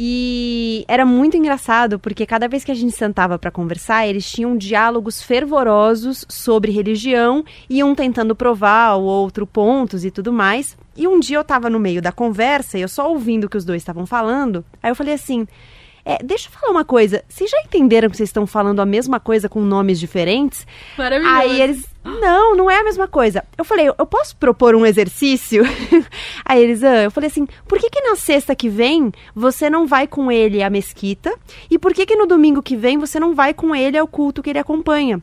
S1: E era muito engraçado porque cada vez que a gente sentava para conversar, eles tinham diálogos fervorosos sobre religião, iam tentando provar o outro pontos e tudo mais. E um dia eu estava no meio da conversa e eu só ouvindo o que os dois estavam falando, aí eu falei assim: é, deixa eu falar uma coisa. Vocês já entenderam que vocês estão falando a mesma coisa com nomes diferentes?
S2: Maravilhoso.
S1: Aí eles, não, não é a mesma coisa. Eu falei, eu posso propor um exercício? Aí eles, ah, eu falei assim, por que que na sexta que vem você não vai com ele à mesquita? E por que que no domingo que vem você não vai com ele ao culto que ele acompanha?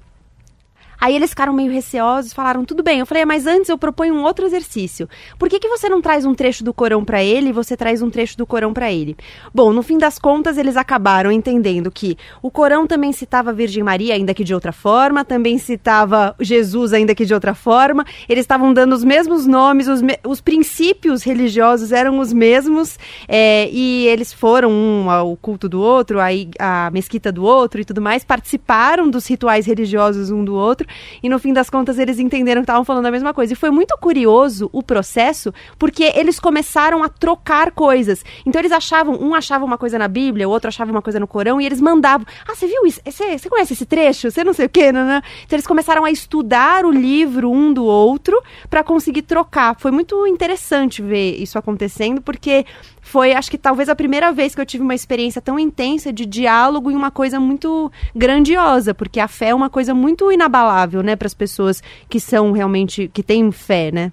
S1: Aí eles ficaram meio receosos, falaram, tudo bem. Eu falei, mas antes eu proponho um outro exercício. Por que, que você não traz um trecho do Corão para ele e você traz um trecho do Corão para ele? Bom, no fim das contas, eles acabaram entendendo que o Corão também citava a Virgem Maria, ainda que de outra forma, também citava Jesus, ainda que de outra forma. Eles estavam dando os mesmos nomes, os, me os princípios religiosos eram os mesmos, é, e eles foram um ao culto do outro, aí a mesquita do outro e tudo mais, participaram dos rituais religiosos um do outro e no fim das contas eles entenderam que estavam falando a mesma coisa. E foi muito curioso o processo, porque eles começaram a trocar coisas. Então eles achavam, um achava uma coisa na Bíblia, o outro achava uma coisa no Corão, e eles mandavam: Ah, você viu isso? Você, você conhece esse trecho? Você não sei o quê, né? né? Então eles começaram a estudar o livro um do outro para conseguir trocar. Foi muito interessante ver isso acontecendo, porque foi, acho que talvez a primeira vez que eu tive uma experiência tão intensa de diálogo e uma coisa muito grandiosa, porque a fé é uma coisa muito inabalável, né, para as pessoas que são realmente, que têm fé, né?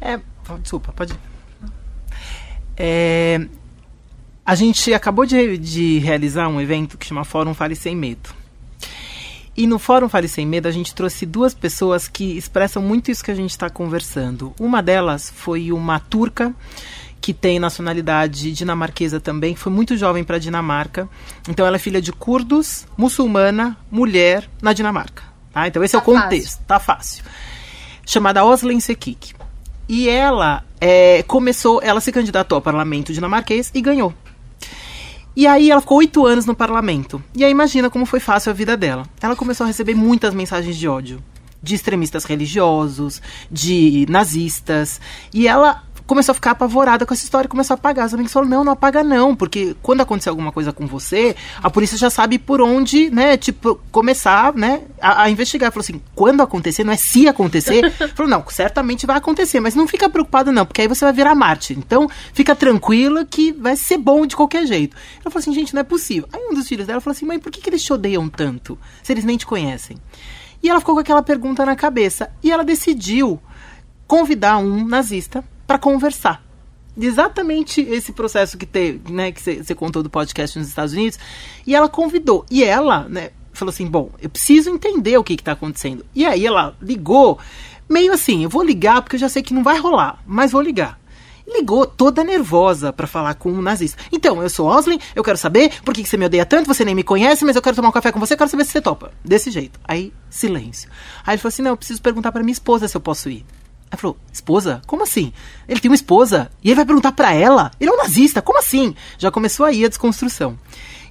S3: É, desculpa, pode. É, a gente acabou de, de realizar um evento que chama Fórum Fale Sem Medo. E no Fórum Fale Sem Medo, a gente trouxe duas pessoas que expressam muito isso que a gente está conversando. Uma delas foi uma turca que tem nacionalidade dinamarquesa também, foi muito jovem para a Dinamarca. Então ela é filha de curdos, muçulmana, mulher na Dinamarca. Tá? Então esse tá é o contexto, fácil. tá fácil. Chamada Oslen Sekik. E ela é, começou, ela se candidatou ao parlamento dinamarquês e ganhou. E aí ela ficou oito anos no parlamento. E aí imagina como foi fácil a vida dela. Ela começou a receber muitas mensagens de ódio de extremistas religiosos, de nazistas, e ela começou a ficar apavorada com essa história, começou a apagar. Os amigos falaram, não, não apaga não, porque quando acontecer alguma coisa com você, a polícia já sabe por onde, né, tipo, começar, né, a, a investigar. Falou assim, quando acontecer, não é se acontecer. falou, não, certamente vai acontecer, mas não fica preocupado não, porque aí você vai virar Marte. Então, fica tranquila que vai ser bom de qualquer jeito. Ela falou assim, gente, não é possível. Aí um dos filhos dela falou assim, mãe, por que, que eles te odeiam tanto, se eles nem te conhecem? E ela ficou com aquela pergunta na cabeça. E ela decidiu convidar um nazista para conversar. Exatamente esse processo que teve, né, que você contou do podcast nos Estados Unidos. E ela convidou. E ela, né, falou assim: bom, eu preciso entender o que está acontecendo. E aí ela ligou, meio assim: eu vou ligar porque eu já sei que não vai rolar, mas vou ligar. ligou toda nervosa para falar com um nazista. Então, eu sou Oslin, eu quero saber por que, que você me odeia tanto, você nem me conhece, mas eu quero tomar um café com você, eu quero saber se você topa. Desse jeito. Aí, silêncio. Aí ele falou assim: não, eu preciso perguntar para minha esposa se eu posso ir. Ela falou, esposa? Como assim? Ele tem uma esposa e ele vai perguntar para ela? Ele é um nazista, como assim? Já começou aí a desconstrução.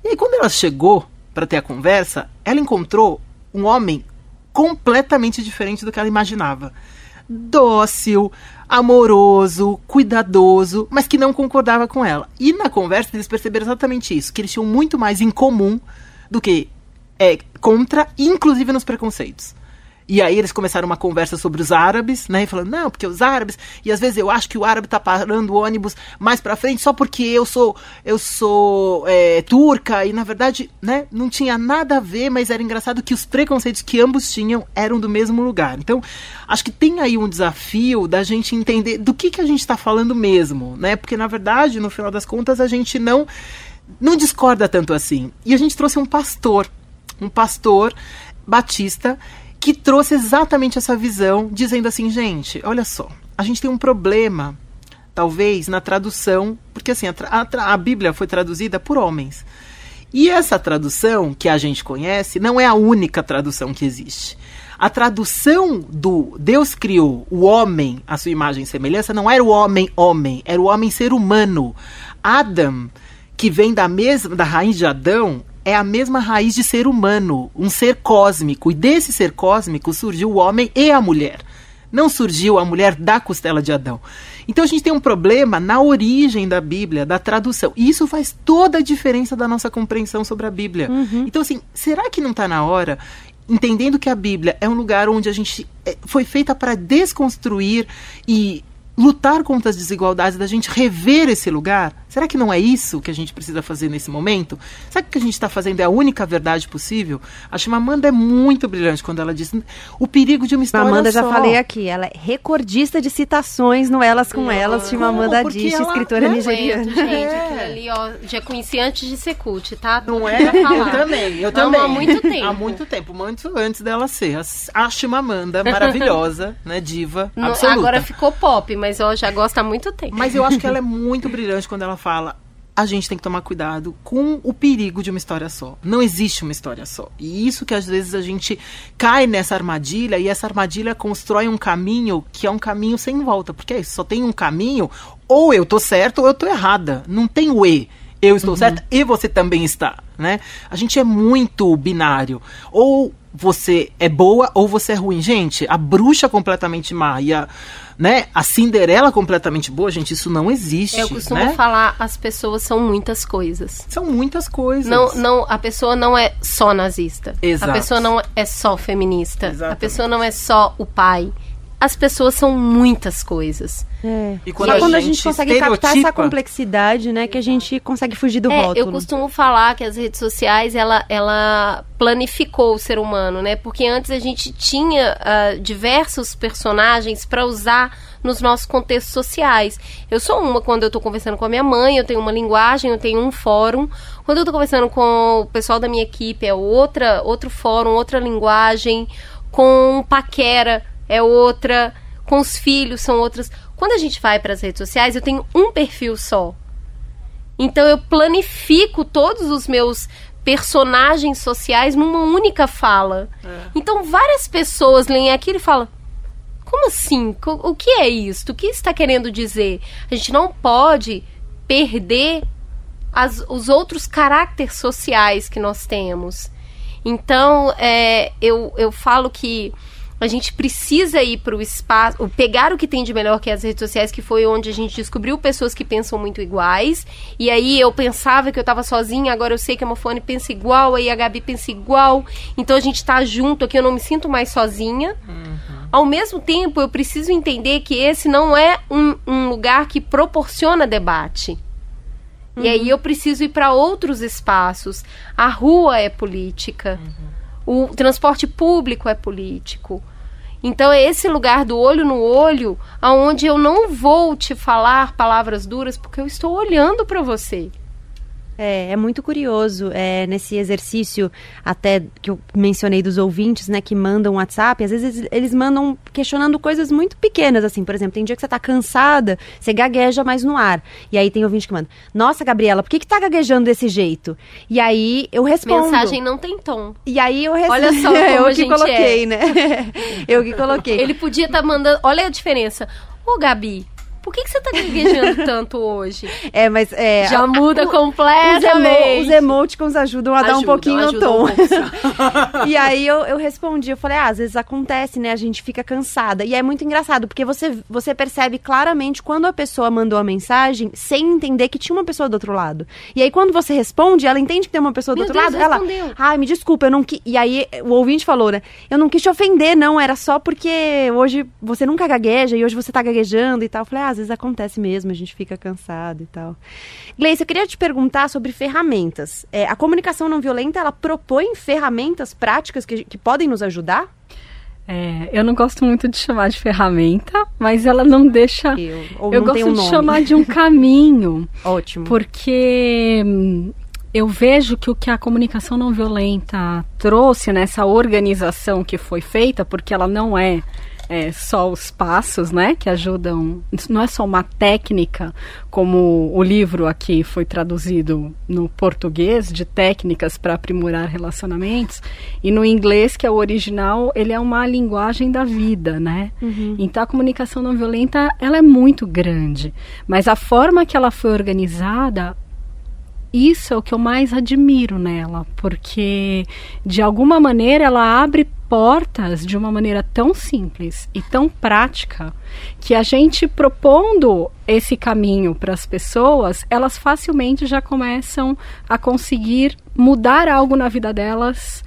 S3: E aí, quando ela chegou para ter a conversa, ela encontrou um homem completamente diferente do que ela imaginava. Dócil, amoroso, cuidadoso, mas que não concordava com ela. E na conversa eles perceberam exatamente isso, que eles tinham muito mais em comum do que é, contra, inclusive nos preconceitos. E aí eles começaram uma conversa sobre os árabes, né? E falando, não, porque os árabes, e às vezes eu acho que o árabe tá parando o ônibus mais pra frente só porque eu sou eu sou é, turca, e na verdade, né, não tinha nada a ver, mas era engraçado que os preconceitos que ambos tinham eram do mesmo lugar. Então, acho que tem aí um desafio da gente entender do que, que a gente está falando mesmo, né? Porque na verdade, no final das contas, a gente não não discorda tanto assim. E a gente trouxe um pastor, um pastor batista que trouxe exatamente essa visão, dizendo assim, gente, olha só, a gente tem um problema, talvez, na tradução, porque assim, a, a, a Bíblia foi traduzida por homens. E essa tradução que a gente conhece não é a única tradução que existe. A tradução do Deus criou o homem à sua imagem e semelhança não era o homem homem, era o homem ser humano. Adam, que vem da mesma da raiz de Adão, é a mesma raiz de ser humano, um ser cósmico. E desse ser cósmico surgiu o homem e a mulher. Não surgiu a mulher da costela de Adão. Então a gente tem um problema na origem da Bíblia, da tradução. E isso faz toda a diferença da nossa compreensão sobre a Bíblia. Uhum. Então, assim, será que não está na hora entendendo que a Bíblia é um lugar onde a gente é, foi feita para desconstruir e lutar contra as desigualdades, da gente rever esse lugar? Será que não é isso que a gente precisa fazer nesse momento? Será que o que a gente está fazendo é a única verdade possível? A Chimamanda é muito brilhante quando ela diz o perigo de uma história
S1: Amanda
S3: só.
S1: já falei aqui, ela é recordista de citações no Elas com Elas, Chimamanda Adichie, escritora
S3: né,
S1: nigeriana.
S2: Gente, gente,
S3: É.
S2: ali, ó, já conheci antes de ser cult, tá?
S3: Não é?
S2: falar.
S3: Eu também, eu também.
S2: há muito tempo.
S3: Há muito tempo, muito antes dela ser. A- A Chimamanda, maravilhosa, né? Diva,
S2: Não-
S3: absoluta.
S2: agora ficou pop, mas eu já gosto há muito tempo.
S3: Mas eu acho que ela é muito brilhante quando ela fala. A gente tem que tomar cuidado com o perigo de uma história só. Não existe uma história só. E isso que às vezes a gente cai nessa armadilha e essa armadilha constrói um caminho que é um caminho sem volta. Porque é isso, só tem um caminho, ou eu tô certo ou eu tô errada. Não tem o E. Eu estou certa e você também está, né? A gente é muito binário. Ou você é boa ou você é ruim. Gente, a bruxa completamente má e a, né, a Cinderela completamente boa, gente, isso não existe,
S2: Eu costumo
S3: né?
S2: falar, as pessoas são muitas coisas.
S3: São muitas coisas.
S2: Não, não, a pessoa não é só nazista.
S3: Exato.
S2: A pessoa não é só feminista. A
S3: Exatamente.
S2: pessoa não é só o pai. As pessoas são muitas coisas.
S1: É.
S3: E quando
S1: é
S3: a
S1: quando a
S3: gente
S1: gente consegue captar essa complexidade, né, que a gente consegue fugir do
S2: É,
S1: rótulo.
S2: eu costumo falar que as redes sociais ela, ela planificou o ser humano, né? Porque antes a gente tinha ah, diversos personagens para usar nos nossos contextos sociais. Eu sou uma quando eu tô conversando com a minha mãe, eu tenho uma linguagem, eu tenho um fórum. Quando eu tô conversando com o pessoal da minha equipe, é outra, outro fórum, outra linguagem. Com paquera é outra, com os filhos são outras. Quando a gente vai para as redes sociais, eu tenho um perfil só. Então eu planifico todos os meus personagens sociais numa única fala. Então várias pessoas leem aquilo e falam: como assim? O que é isso? O que está querendo dizer? A gente não pode perder as- os outros caracteres sociais que nós temos. Então, é, eu, eu falo que a gente precisa ir para o espaço, pegar o que tem de melhor que é as redes sociais, que foi onde a gente descobriu pessoas que pensam muito iguais. E aí eu pensava que eu estava sozinha, agora eu sei que a Mofone pensa igual, aí a Gabi pensa igual. Então a gente está junto aqui, eu não me sinto mais sozinha. Ao mesmo tempo, eu preciso entender que esse não é um, um lugar que proporciona debate. E aí eu preciso ir para outros espaços. A rua é política. O transporte público é político. Então é esse lugar do olho no olho, aonde eu não vou te falar palavras duras porque eu estou olhando para você.
S1: É, é muito curioso é, nesse exercício até que eu mencionei dos ouvintes, né, que mandam WhatsApp, às vezes eles, eles mandam questionando coisas muito pequenas, assim, por exemplo, tem dia que você tá cansada, você gagueja mais no ar, e aí tem ouvinte que manda, nossa, Gabriela, por que que tá gaguejando desse jeito? E aí eu respondo.
S2: Mensagem não tem tom.
S1: E aí eu respondo.
S2: Olha só como
S1: eu
S2: a
S1: que
S2: gente
S1: coloquei,
S2: é.
S1: né? eu que coloquei.
S2: Ele podia estar mandando. Olha a diferença. Ô, Gabi, por que, que você tá gaguejando tanto hoje?
S1: É, mas é,
S2: Já
S1: a-
S2: muda
S1: o- Os, emo
S2: completamente.
S1: os emoticons ajudam a dar um pouquinho o tom.
S2: um
S1: e aí eu, eu respondi, eu falei, ah, às vezes acontece, né? A gente fica cansada. E é muito engraçado, porque você, você percebe claramente quando a pessoa mandou a mensagem sem entender que tinha uma pessoa do outro lado. E aí quando você responde, ela entende que tem uma pessoa do
S2: Meu
S1: outro
S2: Deus,
S1: lado, ela.
S2: respondeu.
S1: Ai, me desculpa, eu não quis. E aí o ouvinte falou, né? Eu não quis te ofender, não. Era só porque hoje você nunca gagueja e hoje você tá gaguejando e tal. Eu falei, ah, às vezes acontece mesmo, a gente fica cansado e tal. Gleice, eu queria te perguntar sobre ferramentas. É, a comunicação não violenta, ela propõe ferramentas práticas que, que podem nos ajudar?
S4: É, eu não gosto muito de chamar de ferramenta, mas ela não deixa.
S1: Eu,
S4: eu
S1: não
S4: gosto
S1: um
S4: de
S1: nome.
S4: chamar de um caminho,
S1: Ótimo.
S4: porque hum, eu vejo que o que a comunicação não violenta trouxe nessa organização que foi feita, porque ela não é, é, só os passos, né, que ajudam. Isso não é só uma técnica, como o livro aqui foi traduzido no português de técnicas para aprimorar relacionamentos e no inglês que é o original, ele é uma linguagem da vida, né? Então a comunicação não violenta ela é muito grande, mas a forma que ela foi organizada isso é o que eu mais admiro nela, porque de alguma maneira ela abre portas de uma maneira tão simples e tão prática que a gente propondo esse caminho para as pessoas, elas facilmente já começam a conseguir mudar algo na vida delas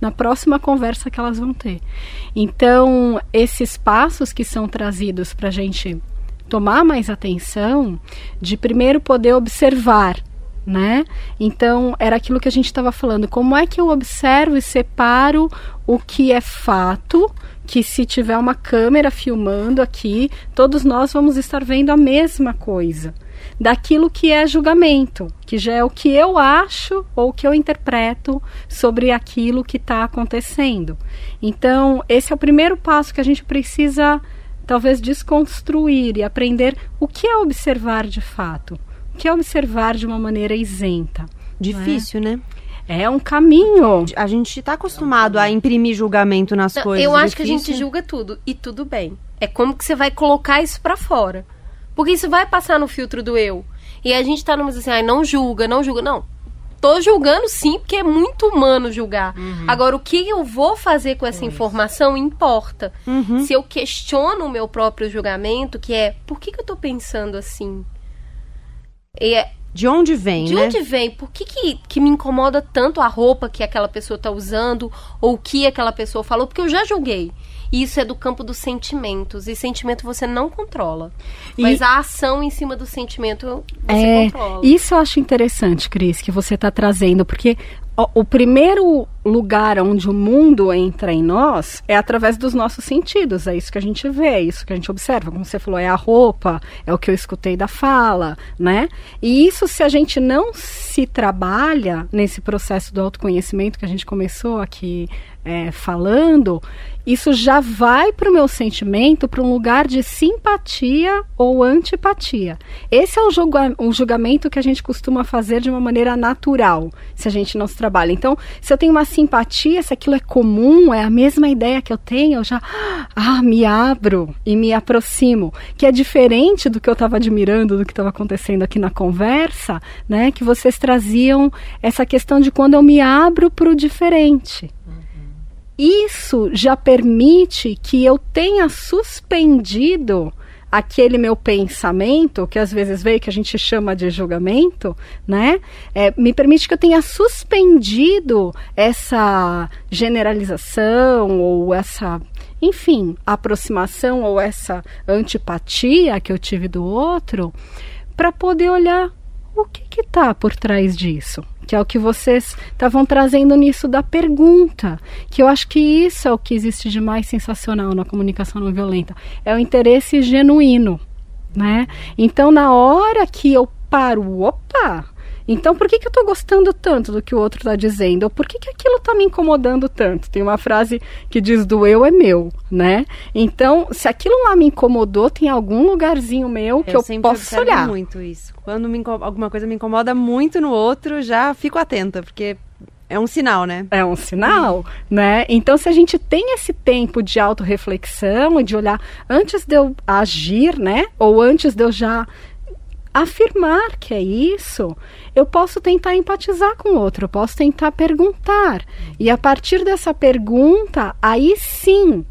S4: na próxima conversa que elas vão ter. Então, esses passos que são trazidos para a gente tomar mais atenção de primeiro poder observar né? Então, era aquilo que a gente estava falando. Como é que eu observo e separo o que é fato, que se tiver uma câmera filmando aqui, todos nós vamos estar vendo a mesma coisa, daquilo que é julgamento, que já é o que eu acho ou o que eu interpreto sobre aquilo que está acontecendo. Então, esse é o primeiro passo que a gente precisa talvez desconstruir e aprender o que é observar de fato que é observar de uma maneira isenta.
S1: Difícil,
S4: é?
S1: né?
S4: É um caminho.
S1: A gente está acostumado a imprimir julgamento nas
S2: Não,
S1: coisas.
S2: Eu acho
S1: Difícil.
S2: que a gente julga tudo e tudo bem. É como que você vai colocar isso para fora. Porque isso vai passar no filtro do eu. E a gente tá numa assim, ai, não julga, não julga. Não. Tô julgando sim, porque é muito humano julgar.
S1: Uhum.
S2: Agora, o que eu vou fazer com essa informação importa.
S1: Uhum.
S2: Se eu questiono o meu próprio julgamento, que é, por que, que eu tô pensando assim? E é,
S1: De onde vem,
S2: de
S1: né?
S2: onde vem? Por que, que, que me incomoda tanto a roupa que aquela pessoa está usando ou o que aquela pessoa falou? Porque eu já julguei. E isso é do campo dos sentimentos. E sentimento você não controla.
S4: E-
S2: Mas a ação em cima do sentimento você
S4: É,
S2: controla.
S4: isso eu acho interessante, Cris, que você está trazendo, porque o primeiro lugar onde o mundo entra em nós é através dos nossos sentidos. É isso que a gente vê, é isso que a gente observa. Como você falou, é a roupa, é o que eu escutei da fala, né? E isso, se a gente não se trabalha nesse processo do autoconhecimento que a gente começou aqui é, falando, isso já vai para o meu sentimento para um lugar de simpatia ou antipatia. Esse é o, julga o julgamento que a gente costuma fazer de uma maneira natural, se a gente não se trabalha. Então, se eu tenho uma simpatia, se aquilo é comum, é a mesma ideia que eu tenho, eu já ah, me abro e me aproximo, que é diferente do que eu estava admirando, do que estava acontecendo aqui na conversa, né? Que vocês traziam essa questão de quando eu me abro para o diferente isso já permite que eu tenha suspendido aquele meu pensamento, que às vezes veio que a gente chama de julgamento, né? É, me permite que eu tenha suspendido essa generalização ou essa, enfim, aproximação ou essa antipatia que eu tive do outro, para poder olhar o que está por trás disso que é o que vocês estavam trazendo nisso da pergunta, que eu acho que isso é o que existe de mais sensacional na comunicação não violenta, é o interesse genuíno, né? Então, na hora que eu paro, opa, então por que, que eu estou gostando tanto do que o outro está dizendo? Ou por que, que aquilo está me incomodando tanto? Tem uma frase que diz do eu é meu, né? Então, se aquilo lá me incomodou, tem algum lugarzinho meu que eu,
S1: sempre
S4: posso olhar.
S1: muito isso. Quando me alguma coisa me incomoda muito no outro, já fico atenta, porque é um sinal, né?
S4: É um sinal, né? Então, se a gente tem esse tempo de autorreflexão e de olhar antes de eu agir, né? Ou antes de eu já afirmar que é isso, eu posso tentar empatizar com o outro, eu posso tentar perguntar. E a partir dessa pergunta, aí sim,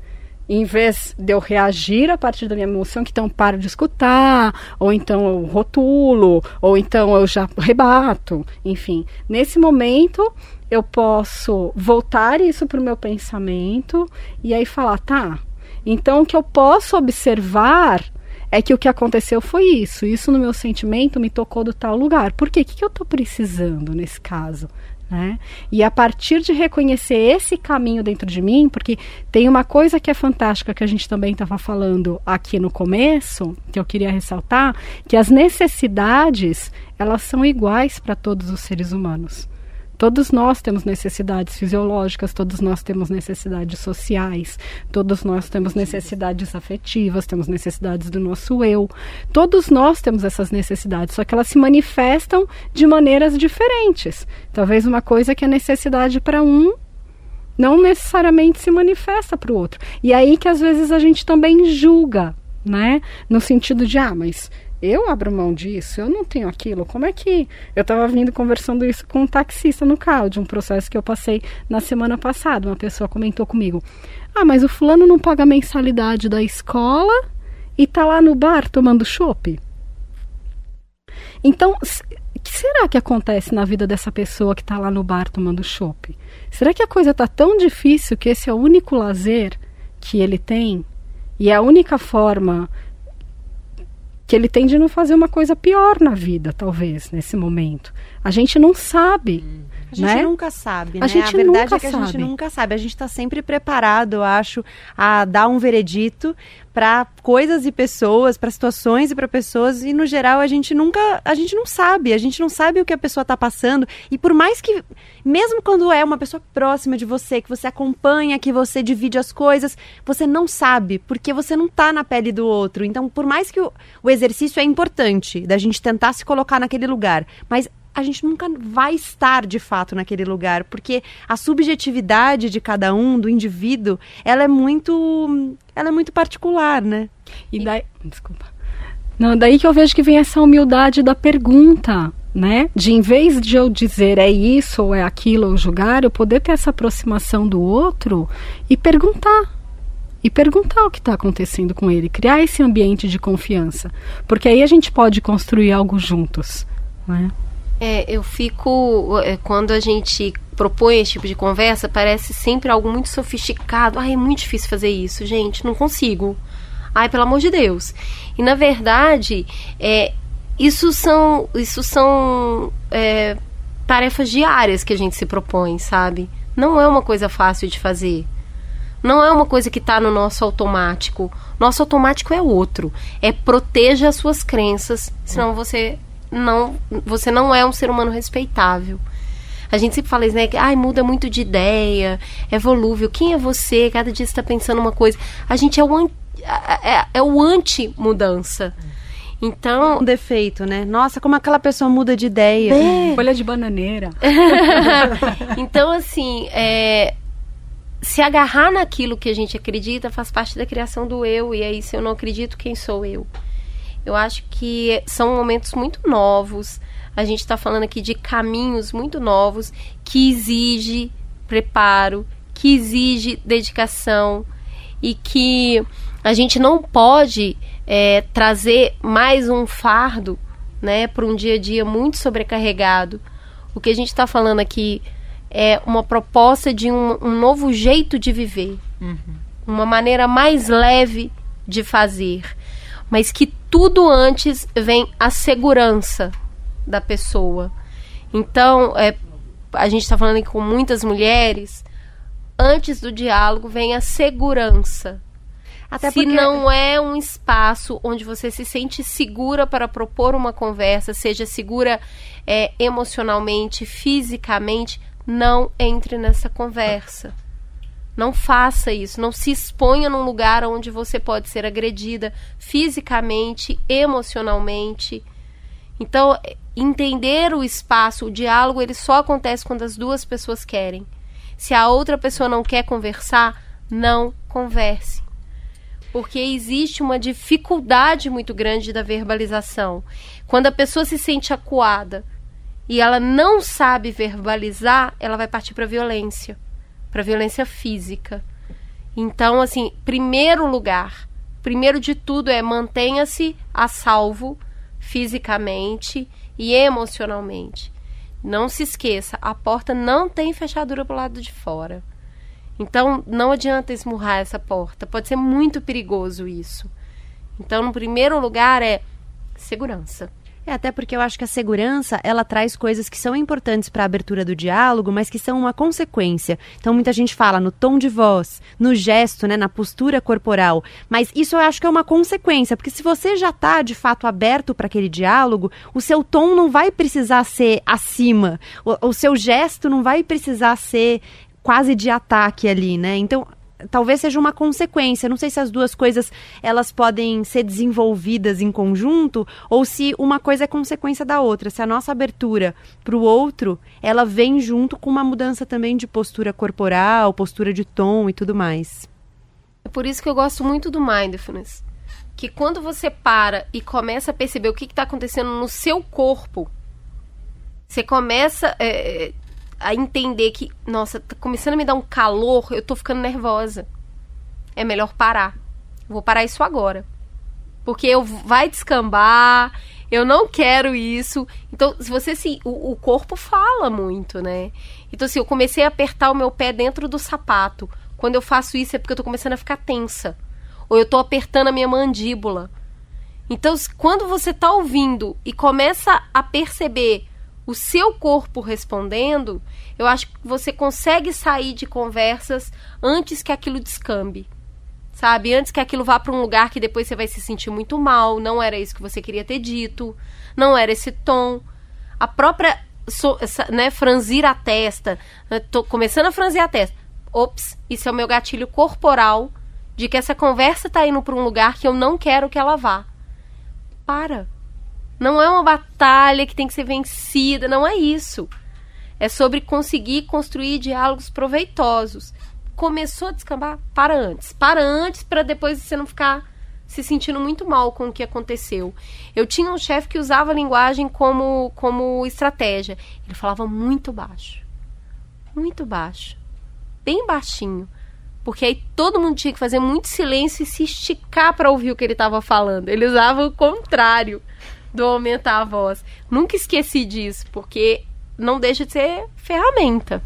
S4: em vez de eu reagir a partir da minha emoção, que então paro de escutar, ou então eu rotulo, ou então eu já rebato, enfim. Nesse momento, eu posso voltar isso para o meu pensamento e aí falar, tá, então o que eu posso observar é que o que aconteceu foi isso, isso no meu sentimento me tocou do tal lugar. Por quê? O que eu estou precisando nesse caso? Né? E a partir de reconhecer esse caminho dentro de mim, porque tem uma coisa que é fantástica que a gente também estava falando aqui no começo, que eu queria ressaltar, que as necessidades elas são iguais para todos os seres humanos. Todos nós temos necessidades fisiológicas, todos nós temos necessidades sociais, todos nós temos necessidades afetivas, temos necessidades do nosso eu. Todos nós temos essas necessidades, só que elas se manifestam de maneiras diferentes. Talvez uma coisa que é necessidade para um não necessariamente se manifesta para o outro. E aí que às vezes a gente também julga, né? No sentido de, ah, mas eu abro mão disso, eu não tenho aquilo. Como é que. Eu estava vindo conversando isso com um taxista no carro, de um processo que eu passei na semana passada. Uma pessoa comentou comigo: Ah, mas o fulano não paga a mensalidade da escola e tá lá no bar tomando chopp. Então, o que será que acontece na vida dessa pessoa que está lá no bar tomando chopp? Será que a coisa está tão difícil que esse é o único lazer que ele tem? E é a única forma que ele tem de não fazer uma coisa pior na vida, talvez, nesse momento. A gente não sabe.
S1: A gente
S4: né?
S1: nunca sabe,
S4: A
S1: né?
S4: gente
S1: a verdade
S4: nunca
S1: é que a gente
S4: sabe.
S1: nunca sabe. A gente está sempre preparado, eu acho, a dar um veredito para coisas e pessoas, para situações e para pessoas e no geral a gente nunca, a gente não sabe, a gente não sabe o que a pessoa está passando e por mais que mesmo quando é uma pessoa próxima de você, que você acompanha, que você divide as coisas, você não sabe, porque você não tá na pele do outro. Então, por mais que o, o exercício é importante da gente tentar se colocar naquele lugar, mas a gente nunca vai estar de fato naquele lugar, porque a subjetividade de cada um, do indivíduo, ela é muito, ela é muito particular, né?
S4: E daí, desculpa. Não, daí que eu vejo que vem essa humildade da pergunta, né? De em vez de eu dizer é isso ou é aquilo ou julgar, eu poder ter essa aproximação do outro e perguntar. E perguntar o que está acontecendo com ele, criar esse ambiente de confiança. Porque aí a gente pode construir algo juntos. Né?
S2: É, eu fico. é, Quando a gente propõe esse tipo de conversa, parece sempre algo muito sofisticado. Ai, é muito difícil fazer isso, gente, não consigo. Ai, pelo amor de Deus. E na verdade, é, isso são, isso são é, tarefas diárias que a gente se propõe, sabe? Não é uma coisa fácil de fazer. Não é uma coisa que está no nosso automático. Nosso automático é outro. É proteja as suas crenças, senão você não, você não é um ser humano respeitável. A gente sempre fala isso, né? Ai, muda muito de ideia, é volúvel. Quem é você? Cada dia você está pensando uma coisa. A gente é o, an- é, é o anti-mudança. Então,
S1: Um defeito, né? Nossa, como aquela pessoa muda de ideia.
S2: É.
S4: Folha de bananeira.
S2: então, assim, é, se agarrar naquilo que a gente acredita faz parte da criação do eu. E aí, se eu não acredito, quem sou eu? Eu acho que são momentos muito novos. A gente está falando aqui de caminhos muito novos que exige preparo, que exige dedicação e que a gente não pode é, trazer mais um fardo né, para um dia a dia muito sobrecarregado. O que a gente está falando aqui é uma proposta de um, um novo jeito de viver, uma maneira mais leve de fazer, mas que tudo antes vem a segurança da pessoa. Então, é, a gente está falando com muitas mulheres. Antes do diálogo vem a segurança.
S1: Até
S2: se
S1: porque
S2: não é um espaço onde você se sente segura para propor uma conversa, seja segura é, emocionalmente, fisicamente, não entre nessa conversa. Não faça isso. Não se exponha num lugar onde você pode ser agredida fisicamente, emocionalmente. Então, entender o espaço, o diálogo, ele só acontece quando as duas pessoas querem. Se a outra pessoa não quer conversar, não converse. Porque existe uma dificuldade muito grande da verbalização. Quando a pessoa se sente acuada e ela não sabe verbalizar, ela vai partir para violência, para violência física. Então, assim, primeiro lugar, primeiro de tudo é mantenha-se a salvo fisicamente e emocionalmente. Não se esqueça, a porta não tem fechadura pro lado de fora. Então, não adianta esmurrar essa porta. Pode ser muito perigoso isso. Então, no primeiro lugar é segurança.
S1: É, até porque eu acho que a segurança, ela traz coisas que são importantes para a abertura do diálogo, mas que são uma consequência. Então muita gente fala no tom de voz, no gesto, né, na postura corporal, mas isso eu acho que é uma consequência, porque se você já está de fato aberto para aquele diálogo, o seu tom não vai precisar ser acima, o, o seu gesto não vai precisar ser quase de ataque ali, né? Então talvez seja uma consequência. Não sei se as duas coisas elas podem ser desenvolvidas em conjunto ou se uma coisa é consequência da outra. Se a nossa abertura para o outro, ela vem junto com uma mudança também de postura corporal, postura de tom e tudo mais.
S2: É por isso que eu gosto muito do mindfulness. Que quando você para e começa a perceber o que está acontecendo no seu corpo, você começa é, a entender que, nossa, tá começando a me dar um calor, eu tô ficando nervosa. É melhor parar. Vou parar isso agora. Porque eu vai descambar, eu não quero isso. Então, se você se. O, o corpo fala muito, né? Então, assim, eu comecei a apertar o meu pé dentro do sapato. Quando eu faço isso é porque eu tô começando a ficar tensa. Ou eu tô apertando a minha mandíbula. Então, quando você está ouvindo e começa a perceber o seu corpo respondendo, eu acho que você consegue sair de conversas antes que aquilo descambe. Sabe? Antes que aquilo vá para um lugar que depois você vai se sentir muito mal, não era isso que você queria ter dito, não era esse tom. A própria so, essa, né, franzir a testa, né, tô começando a franzir a testa. Ops, isso é o meu gatilho corporal de que essa conversa está indo para um lugar que eu não quero que ela vá. Para. Não é uma batalha que tem que ser vencida, não é isso. É sobre conseguir construir diálogos proveitosos. Começou a descambar? Para antes. Para antes, para depois você não ficar se sentindo muito mal com o que aconteceu. Eu tinha um chefe que usava a linguagem como, como estratégia. Ele falava muito baixo. Muito baixo. Bem baixinho. Porque aí todo mundo tinha que fazer muito silêncio e se esticar para ouvir o que ele estava falando. Ele usava o contrário do aumentar a voz. Nunca esqueci disso, porque não deixa de ser ferramenta.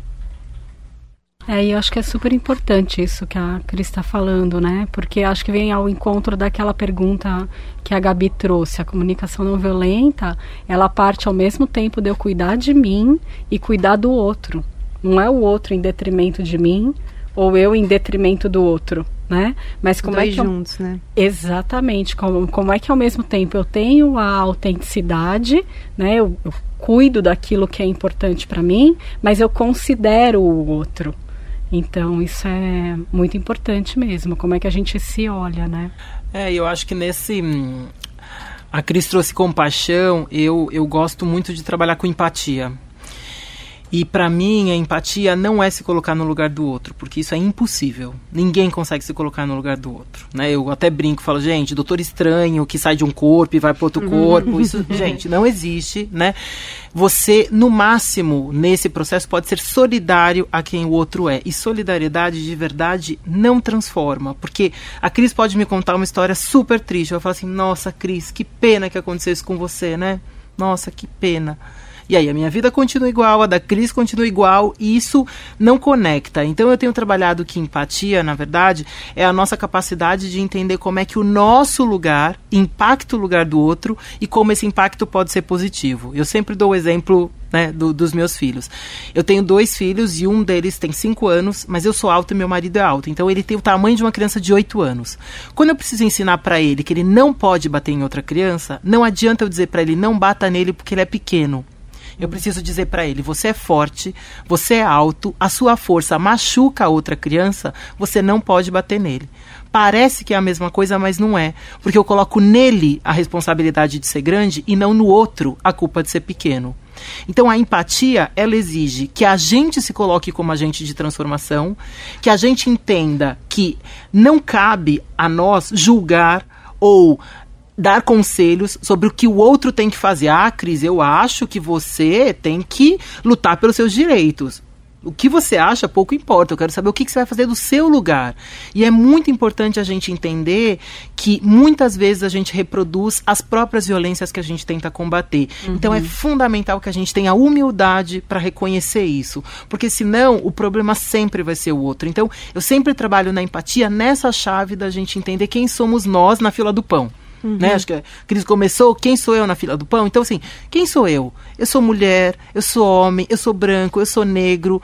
S4: É, e eu acho que é super importante isso que a Cris está falando, né? Porque acho que vem ao encontro daquela pergunta que a Gabi trouxe. A comunicação não violenta, ela parte ao mesmo tempo de eu cuidar de mim e cuidar do outro. Não é o outro em detrimento de mim ou eu em detrimento do outro, né? Mas como
S1: Dois
S4: é que eu...
S1: juntos, né?
S4: Exatamente. Como, como é que ao mesmo tempo eu tenho a autenticidade, né? Eu, eu cuido daquilo que é importante para mim, mas eu considero o outro. Então, isso é muito importante mesmo, como é que a gente se olha, né?
S3: É, eu acho que nesse. A Cris trouxe compaixão, eu, eu gosto muito de trabalhar com empatia. E para mim, a empatia não é se colocar no lugar do outro, porque isso é impossível. Ninguém consegue se colocar no lugar do outro. Né? Eu até brinco, falo, gente, doutor estranho que sai de um corpo e vai para outro corpo, isso, gente, não existe, né? Você, no máximo, nesse processo, pode ser solidário a quem o outro é. E solidariedade de verdade não transforma. Porque a Cris pode me contar uma história super triste. Eu falar assim, nossa, Cris, que pena que aconteceu isso com você, né? Nossa, que pena. E aí a minha vida continua igual, a da Cris continua igual, e isso não conecta. Então eu tenho trabalhado que empatia, na verdade, é a nossa capacidade de entender como é que o nosso lugar impacta o lugar do outro e como esse impacto pode ser positivo. Eu sempre dou o exemplo né, do, dos meus filhos. Eu tenho dois filhos e um deles tem cinco anos, mas eu sou alto e meu marido é alto. Então ele tem o tamanho de uma criança de oito anos. Quando eu preciso ensinar para ele que ele não pode bater em outra criança, não adianta eu dizer para ele não bata nele porque ele é pequeno. Eu preciso dizer para ele: você é forte, você é alto, a sua força machuca a outra criança, você não pode bater nele. Parece que é a mesma coisa, mas não é. Porque eu coloco nele a responsabilidade de ser grande e não no outro a culpa de ser pequeno. Então a empatia, ela exige que a gente se coloque como agente de transformação, que a gente entenda que não cabe a nós julgar ou dar conselhos sobre o que o outro tem que fazer. Ah, Cris, eu acho que você tem que lutar pelos seus direitos. O que você acha pouco importa. Eu quero saber o que, que, você vai fazer do seu lugar. E é muito importante a gente entender que muitas vezes a gente reproduz as próprias violências que a gente tenta combater. Uhum. Então é fundamental que a gente tenha humildade para reconhecer isso. Porque senão o problema sempre vai ser o outro. Então eu sempre trabalho na empatia nessa chave da gente entender quem somos nós na fila do pão. Uhum. Né? Acho que a crise começou, quem sou eu na fila do pão? Então, assim, quem sou eu? Eu sou mulher, eu sou homem, eu sou branco, eu sou negro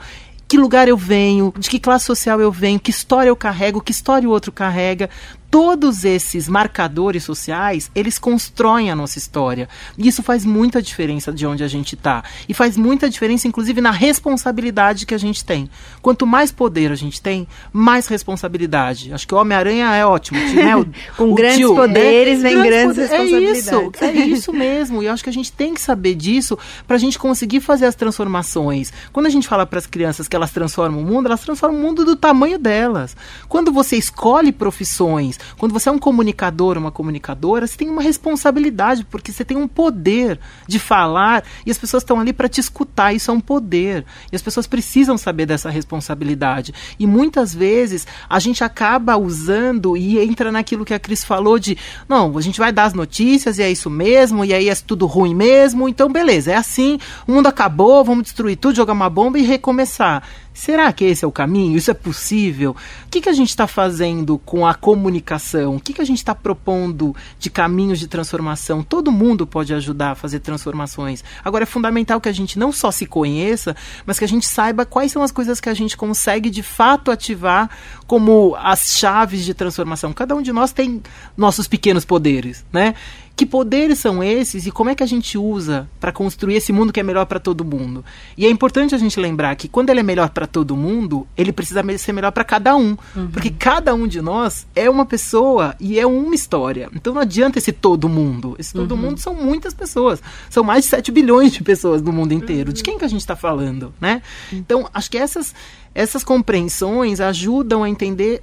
S3: que lugar eu venho, de que classe social eu venho, que história eu carrego, que história o outro carrega todos esses marcadores sociais, eles constroem a nossa história. E isso faz muita diferença de onde a gente está. E faz muita diferença, inclusive, na responsabilidade que a gente tem. Quanto mais poder a gente tem, mais responsabilidade. Acho que o Homem-Aranha é ótimo. Né? O,
S1: Com o grandes tio, poderes né? vem grandes, grandes responsabilidades.
S3: É isso, é isso mesmo. E acho que a gente tem que saber disso para a gente conseguir fazer as transformações. Quando a gente fala para as crianças que elas transformam o mundo, elas transformam o mundo do tamanho delas. Quando você escolhe profissões, quando você é um comunicador, uma comunicadora, você tem uma responsabilidade, porque você tem um poder de falar e as pessoas estão ali para te escutar. Isso é um poder. E as pessoas precisam saber dessa responsabilidade. E muitas vezes a gente acaba usando e entra naquilo que a Cris falou de não, a gente vai dar as notícias e é isso mesmo, e aí é tudo ruim mesmo, então beleza, é assim, o mundo acabou, vamos destruir tudo, jogar uma bomba e recomeçar. Será que esse é o caminho? Isso é possível? O que, que a gente está fazendo com a comunicação? O que, que a gente está propondo de caminhos de transformação? Todo mundo pode ajudar a fazer transformações. Agora, é fundamental que a gente não só se conheça, mas que a gente saiba quais são as coisas que a gente consegue de fato ativar como as chaves de transformação. Cada um de nós tem nossos pequenos poderes, né? Que poderes são esses e como é que a gente usa para construir esse mundo que é melhor para todo mundo? E é importante a gente lembrar que quando ele é melhor para todo mundo, ele precisa ser melhor para cada um, uhum. porque cada um de nós é uma pessoa e é uma história. Então não adianta esse todo mundo. Esse todo uhum. mundo são muitas pessoas. São mais de 7 bilhões de pessoas no mundo inteiro. Uhum. De quem que a gente está falando, né? Então, acho que essas essas compreensões ajudam a entender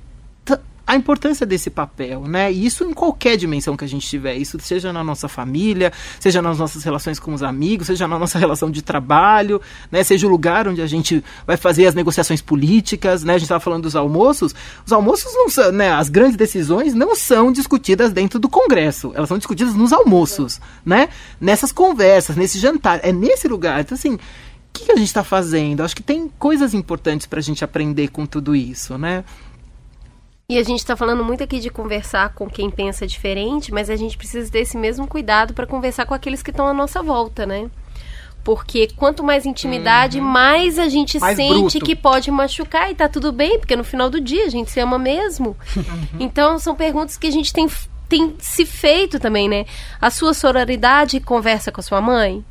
S3: a importância desse papel, né? E isso em qualquer dimensão que a gente tiver, isso seja na nossa família, seja nas nossas relações com os amigos, seja na nossa relação de trabalho, né? Seja o lugar onde a gente vai fazer as negociações políticas, né? A gente estava falando dos almoços, os almoços não são, né? As grandes decisões não são discutidas dentro do Congresso, elas são discutidas nos almoços, né? Nessas conversas, nesse jantar, é nesse lugar. Então assim, o que a gente está fazendo? Acho que tem coisas importantes para a gente aprender com tudo isso, né?
S2: E a gente está falando muito aqui de conversar com quem pensa diferente, mas a gente precisa desse mesmo cuidado para conversar com aqueles que estão à nossa volta, né? Porque quanto mais intimidade, uhum. mais a gente mais sente bruto. que pode machucar e tá tudo bem, porque no final do dia a gente se ama mesmo. Uhum. Então são perguntas que a gente tem, tem se feito também, né? A sua sororidade conversa com a sua mãe?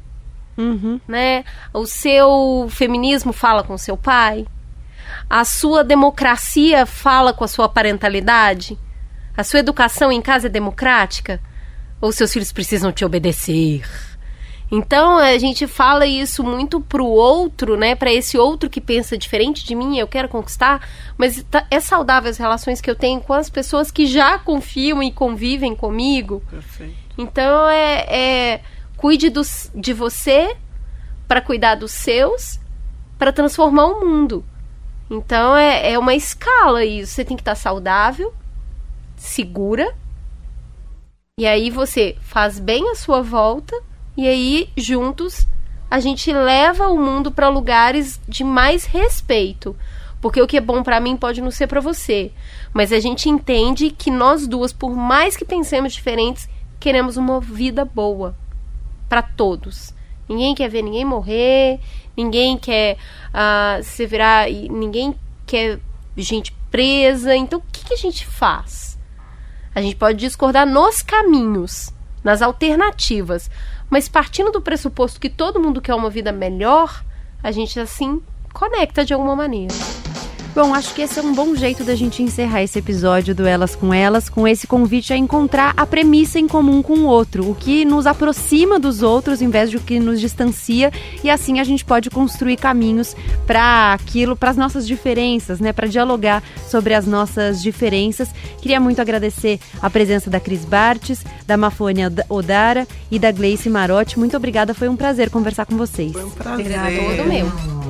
S2: Uhum. Né? O seu feminismo fala com o seu pai? A sua democracia fala com a sua parentalidade? A sua educação em casa é democrática? Ou seus filhos precisam te obedecer? Então a gente fala isso muito pro outro, né? Para esse outro que pensa diferente de mim, eu quero conquistar, mas tá, é saudável as relações que eu tenho com as pessoas que já confiam e convivem comigo. Perfeito. Então é, é cuide dos, de você para cuidar dos seus, para transformar o mundo. Então é, é uma escala isso. Você tem que estar saudável, segura. E aí você faz bem a sua volta. E aí, juntos, a gente leva o mundo para lugares de mais respeito. Porque o que é bom para mim pode não ser para você. Mas a gente entende que nós duas, por mais que pensemos diferentes, queremos uma vida boa para todos. Ninguém quer ver ninguém morrer, ninguém quer uh, se virar, ninguém quer gente presa. Então, o que, que a gente faz? A gente pode discordar nos caminhos, nas alternativas, mas partindo do pressuposto que todo mundo quer uma vida melhor, a gente assim conecta de alguma maneira.
S1: Bom, acho que esse é um bom jeito da gente encerrar esse episódio do Elas com Elas, com esse convite a encontrar a premissa em comum com o outro, o que nos aproxima dos outros em vez de o que nos distancia, e assim a gente pode construir caminhos para aquilo, para as nossas diferenças, né, para dialogar sobre as nossas diferenças. Queria muito agradecer a presença da Cris Bartes, da Mafônia Odara e da Gleice Marotti. Muito obrigada, foi um prazer conversar com vocês.
S3: Foi um prazer.
S2: Todo meu.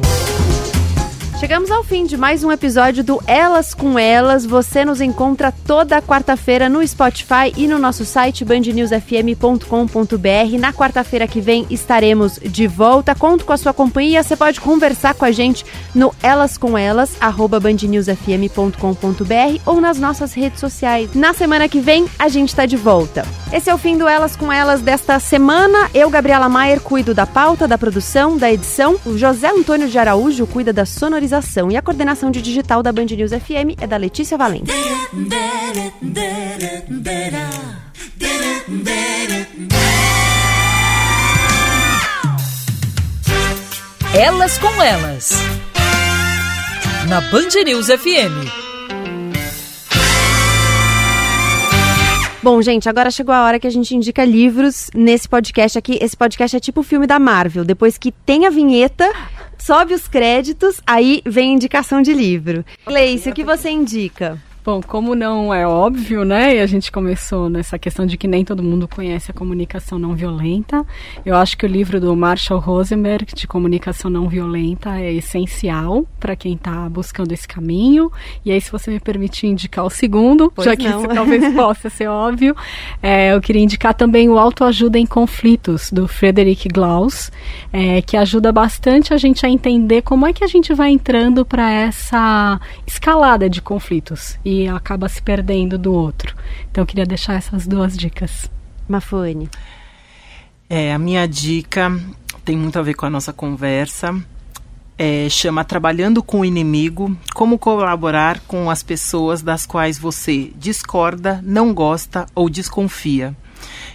S1: Chegamos ao fim de mais um episódio do Elas com Elas. Você nos encontra toda quarta-feira no Spotify e no nosso site bandnewsfm.com.br. Na quarta-feira que vem estaremos de volta. Conto com a sua companhia. Você pode conversar com a gente no Elas com Elas, arroba bandnewsfm.com.br ou nas nossas redes sociais. Na semana que vem a gente está de volta. Esse é o fim do Elas com Elas desta semana. Eu, Gabriela Maier, cuido da pauta, da produção, da edição. O José Antônio de Araújo cuida da sonorização e a coordenação de digital da Band News FM é da Letícia Valente.
S5: Elas com Elas. Na Band News FM.
S1: Bom, gente, agora chegou a hora que a gente indica livros nesse podcast aqui. Esse podcast é tipo o filme da Marvel. Depois que tem a vinheta, sobe os créditos, aí vem indicação de livro. Gleice, o que você indica?
S4: Bom, como não é óbvio, né? E a gente começou nessa questão de que nem todo mundo conhece a comunicação não violenta. Eu acho que o livro do Marshall Rosenberg de comunicação não violenta é essencial para quem está buscando esse caminho. E aí, se você me permitir indicar o segundo, pois já que não. isso talvez possa ser óbvio, é, eu queria indicar também o Autoajuda em Conflitos do Frederick Glaus, é, que ajuda bastante a gente a entender como é que a gente vai entrando para essa escalada de conflitos. E acaba se perdendo do outro. Então eu queria deixar essas duas dicas.
S1: Mafone.
S3: É, a minha dica tem muito a ver com a nossa conversa. É, chama Trabalhando com o Inimigo: Como colaborar com as pessoas das quais você discorda, não gosta ou desconfia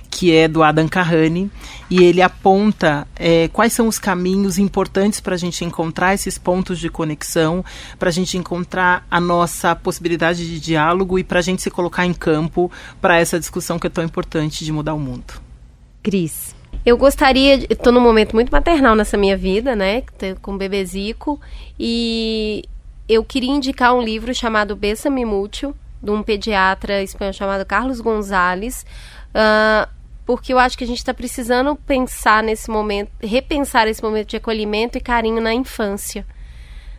S3: que é do Adam Carrani, e ele aponta é, quais são os caminhos importantes para a gente encontrar esses pontos de conexão, para a gente encontrar a nossa possibilidade de diálogo e para a gente se colocar em campo para essa discussão que é tão importante de mudar o mundo.
S1: Cris.
S2: Eu gostaria, estou num momento muito maternal nessa minha vida, né, com o bebezico, e eu queria indicar um livro chamado Bessa-me Mútil, de um pediatra espanhol chamado Carlos Gonzalez, uh, porque eu acho que a gente está precisando pensar nesse momento, repensar esse momento de acolhimento e carinho na infância.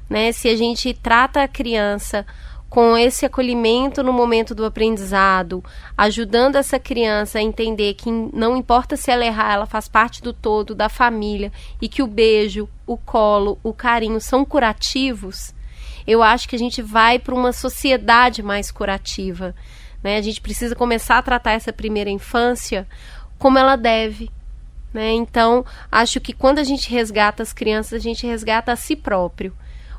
S2: Né? Se a gente trata a criança com esse acolhimento no momento do aprendizado, ajudando essa criança a entender que não importa se ela errar, ela faz parte do todo, da família, e que o beijo, o colo, o carinho são curativos, eu acho que a gente vai para uma sociedade mais curativa. Né? A gente precisa começar a tratar essa primeira infância como ela deve. Né? Então, acho que quando a gente resgata as crianças, a gente resgata a si próprio.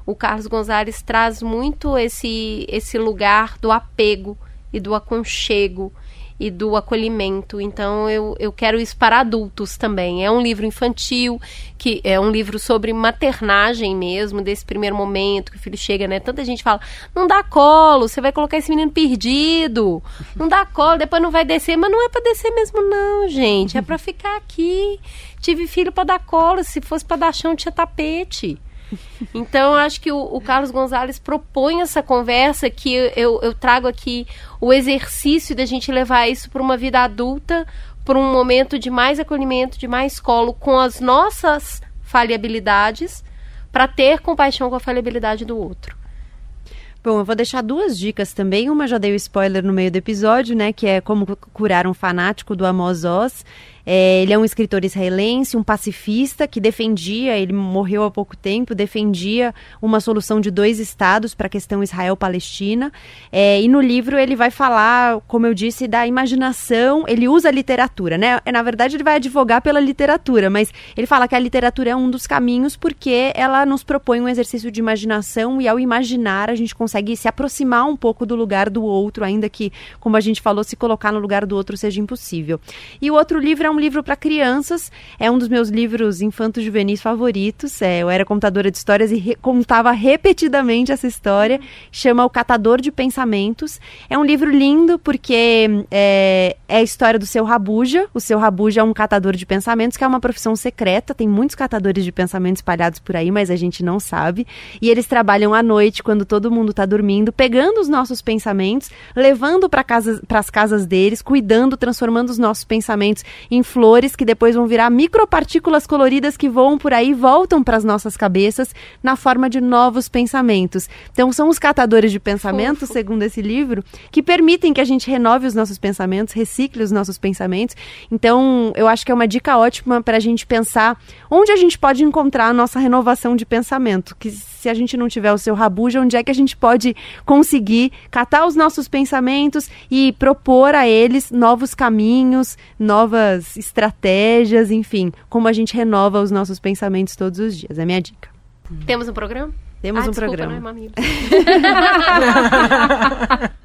S2: O Carlos Gonzalez traz muito esse, esse lugar do apego e do aconchego e do acolhimento. Então eu, eu quero isso para adultos também. É um livro infantil, que é um livro sobre maternagem mesmo, desse primeiro momento que o filho chega, né? Tanta gente fala: não dá colo, você vai colocar esse menino perdido. Não dá colo, depois não vai descer. Mas não é para descer mesmo, não, gente. É para ficar aqui. Tive filho para dar colo, se fosse para dar chão, tinha tapete. Então, eu acho que o, o, Carlos Gonzalez propõe essa conversa que eu, eu trago aqui o exercício da gente levar isso para uma vida adulta, para um momento de mais acolhimento, de mais colo com as nossas falhabilidades, para ter compaixão com a falhabilidade do outro.
S1: Bom, eu vou deixar duas dicas também. Uma já dei o spoiler no meio do episódio, né? Que é como curar um fanático do Amos Oz. É, ele é um escritor israelense, um pacifista que defendia, ele morreu há pouco tempo, defendia uma solução de dois estados para a questão Israel-Palestina. É, e no livro ele vai falar, como eu disse, da imaginação, ele usa a literatura, né? Na verdade, ele vai advogar pela literatura, mas ele fala que a literatura é um dos caminhos porque ela nos propõe um exercício de imaginação e ao imaginar a gente consegue se aproximar um pouco do lugar do outro, ainda que, como a gente falou, se colocar no lugar do outro seja impossível. E o outro livro é um livro para crianças, é um dos meus livros infantos juvenis favoritos. É, eu era contadora de histórias e re contava repetidamente essa história. Chama O Catador de Pensamentos. É um livro lindo porque é, é a história do seu Rabuja. O seu Rabuja é um catador de pensamentos, que é uma profissão secreta. Tem muitos catadores de pensamentos espalhados por aí, mas a gente não sabe. E eles trabalham à noite, quando todo mundo está dormindo, pegando os nossos pensamentos, levando para as casas deles, cuidando, transformando os nossos pensamentos em em flores que depois vão virar micropartículas coloridas que voam por aí e voltam para as nossas cabeças na forma de novos pensamentos. Então, são os catadores de pensamentos, Fofo. segundo esse livro, que permitem que a gente renove os nossos pensamentos, recicle os nossos pensamentos. Então, eu acho que é uma dica ótima para a gente pensar onde a gente pode encontrar a nossa renovação de pensamento. Que se a gente não tiver o seu rabuja, onde é que a gente pode conseguir catar os nossos pensamentos e propor a eles novos caminhos, novas estratégias, enfim, como a gente renova os nossos pensamentos todos os dias. É a minha dica.
S2: Temos um programa?
S1: Temos
S2: ah,
S1: um
S2: desculpa,
S1: programa.
S2: Não é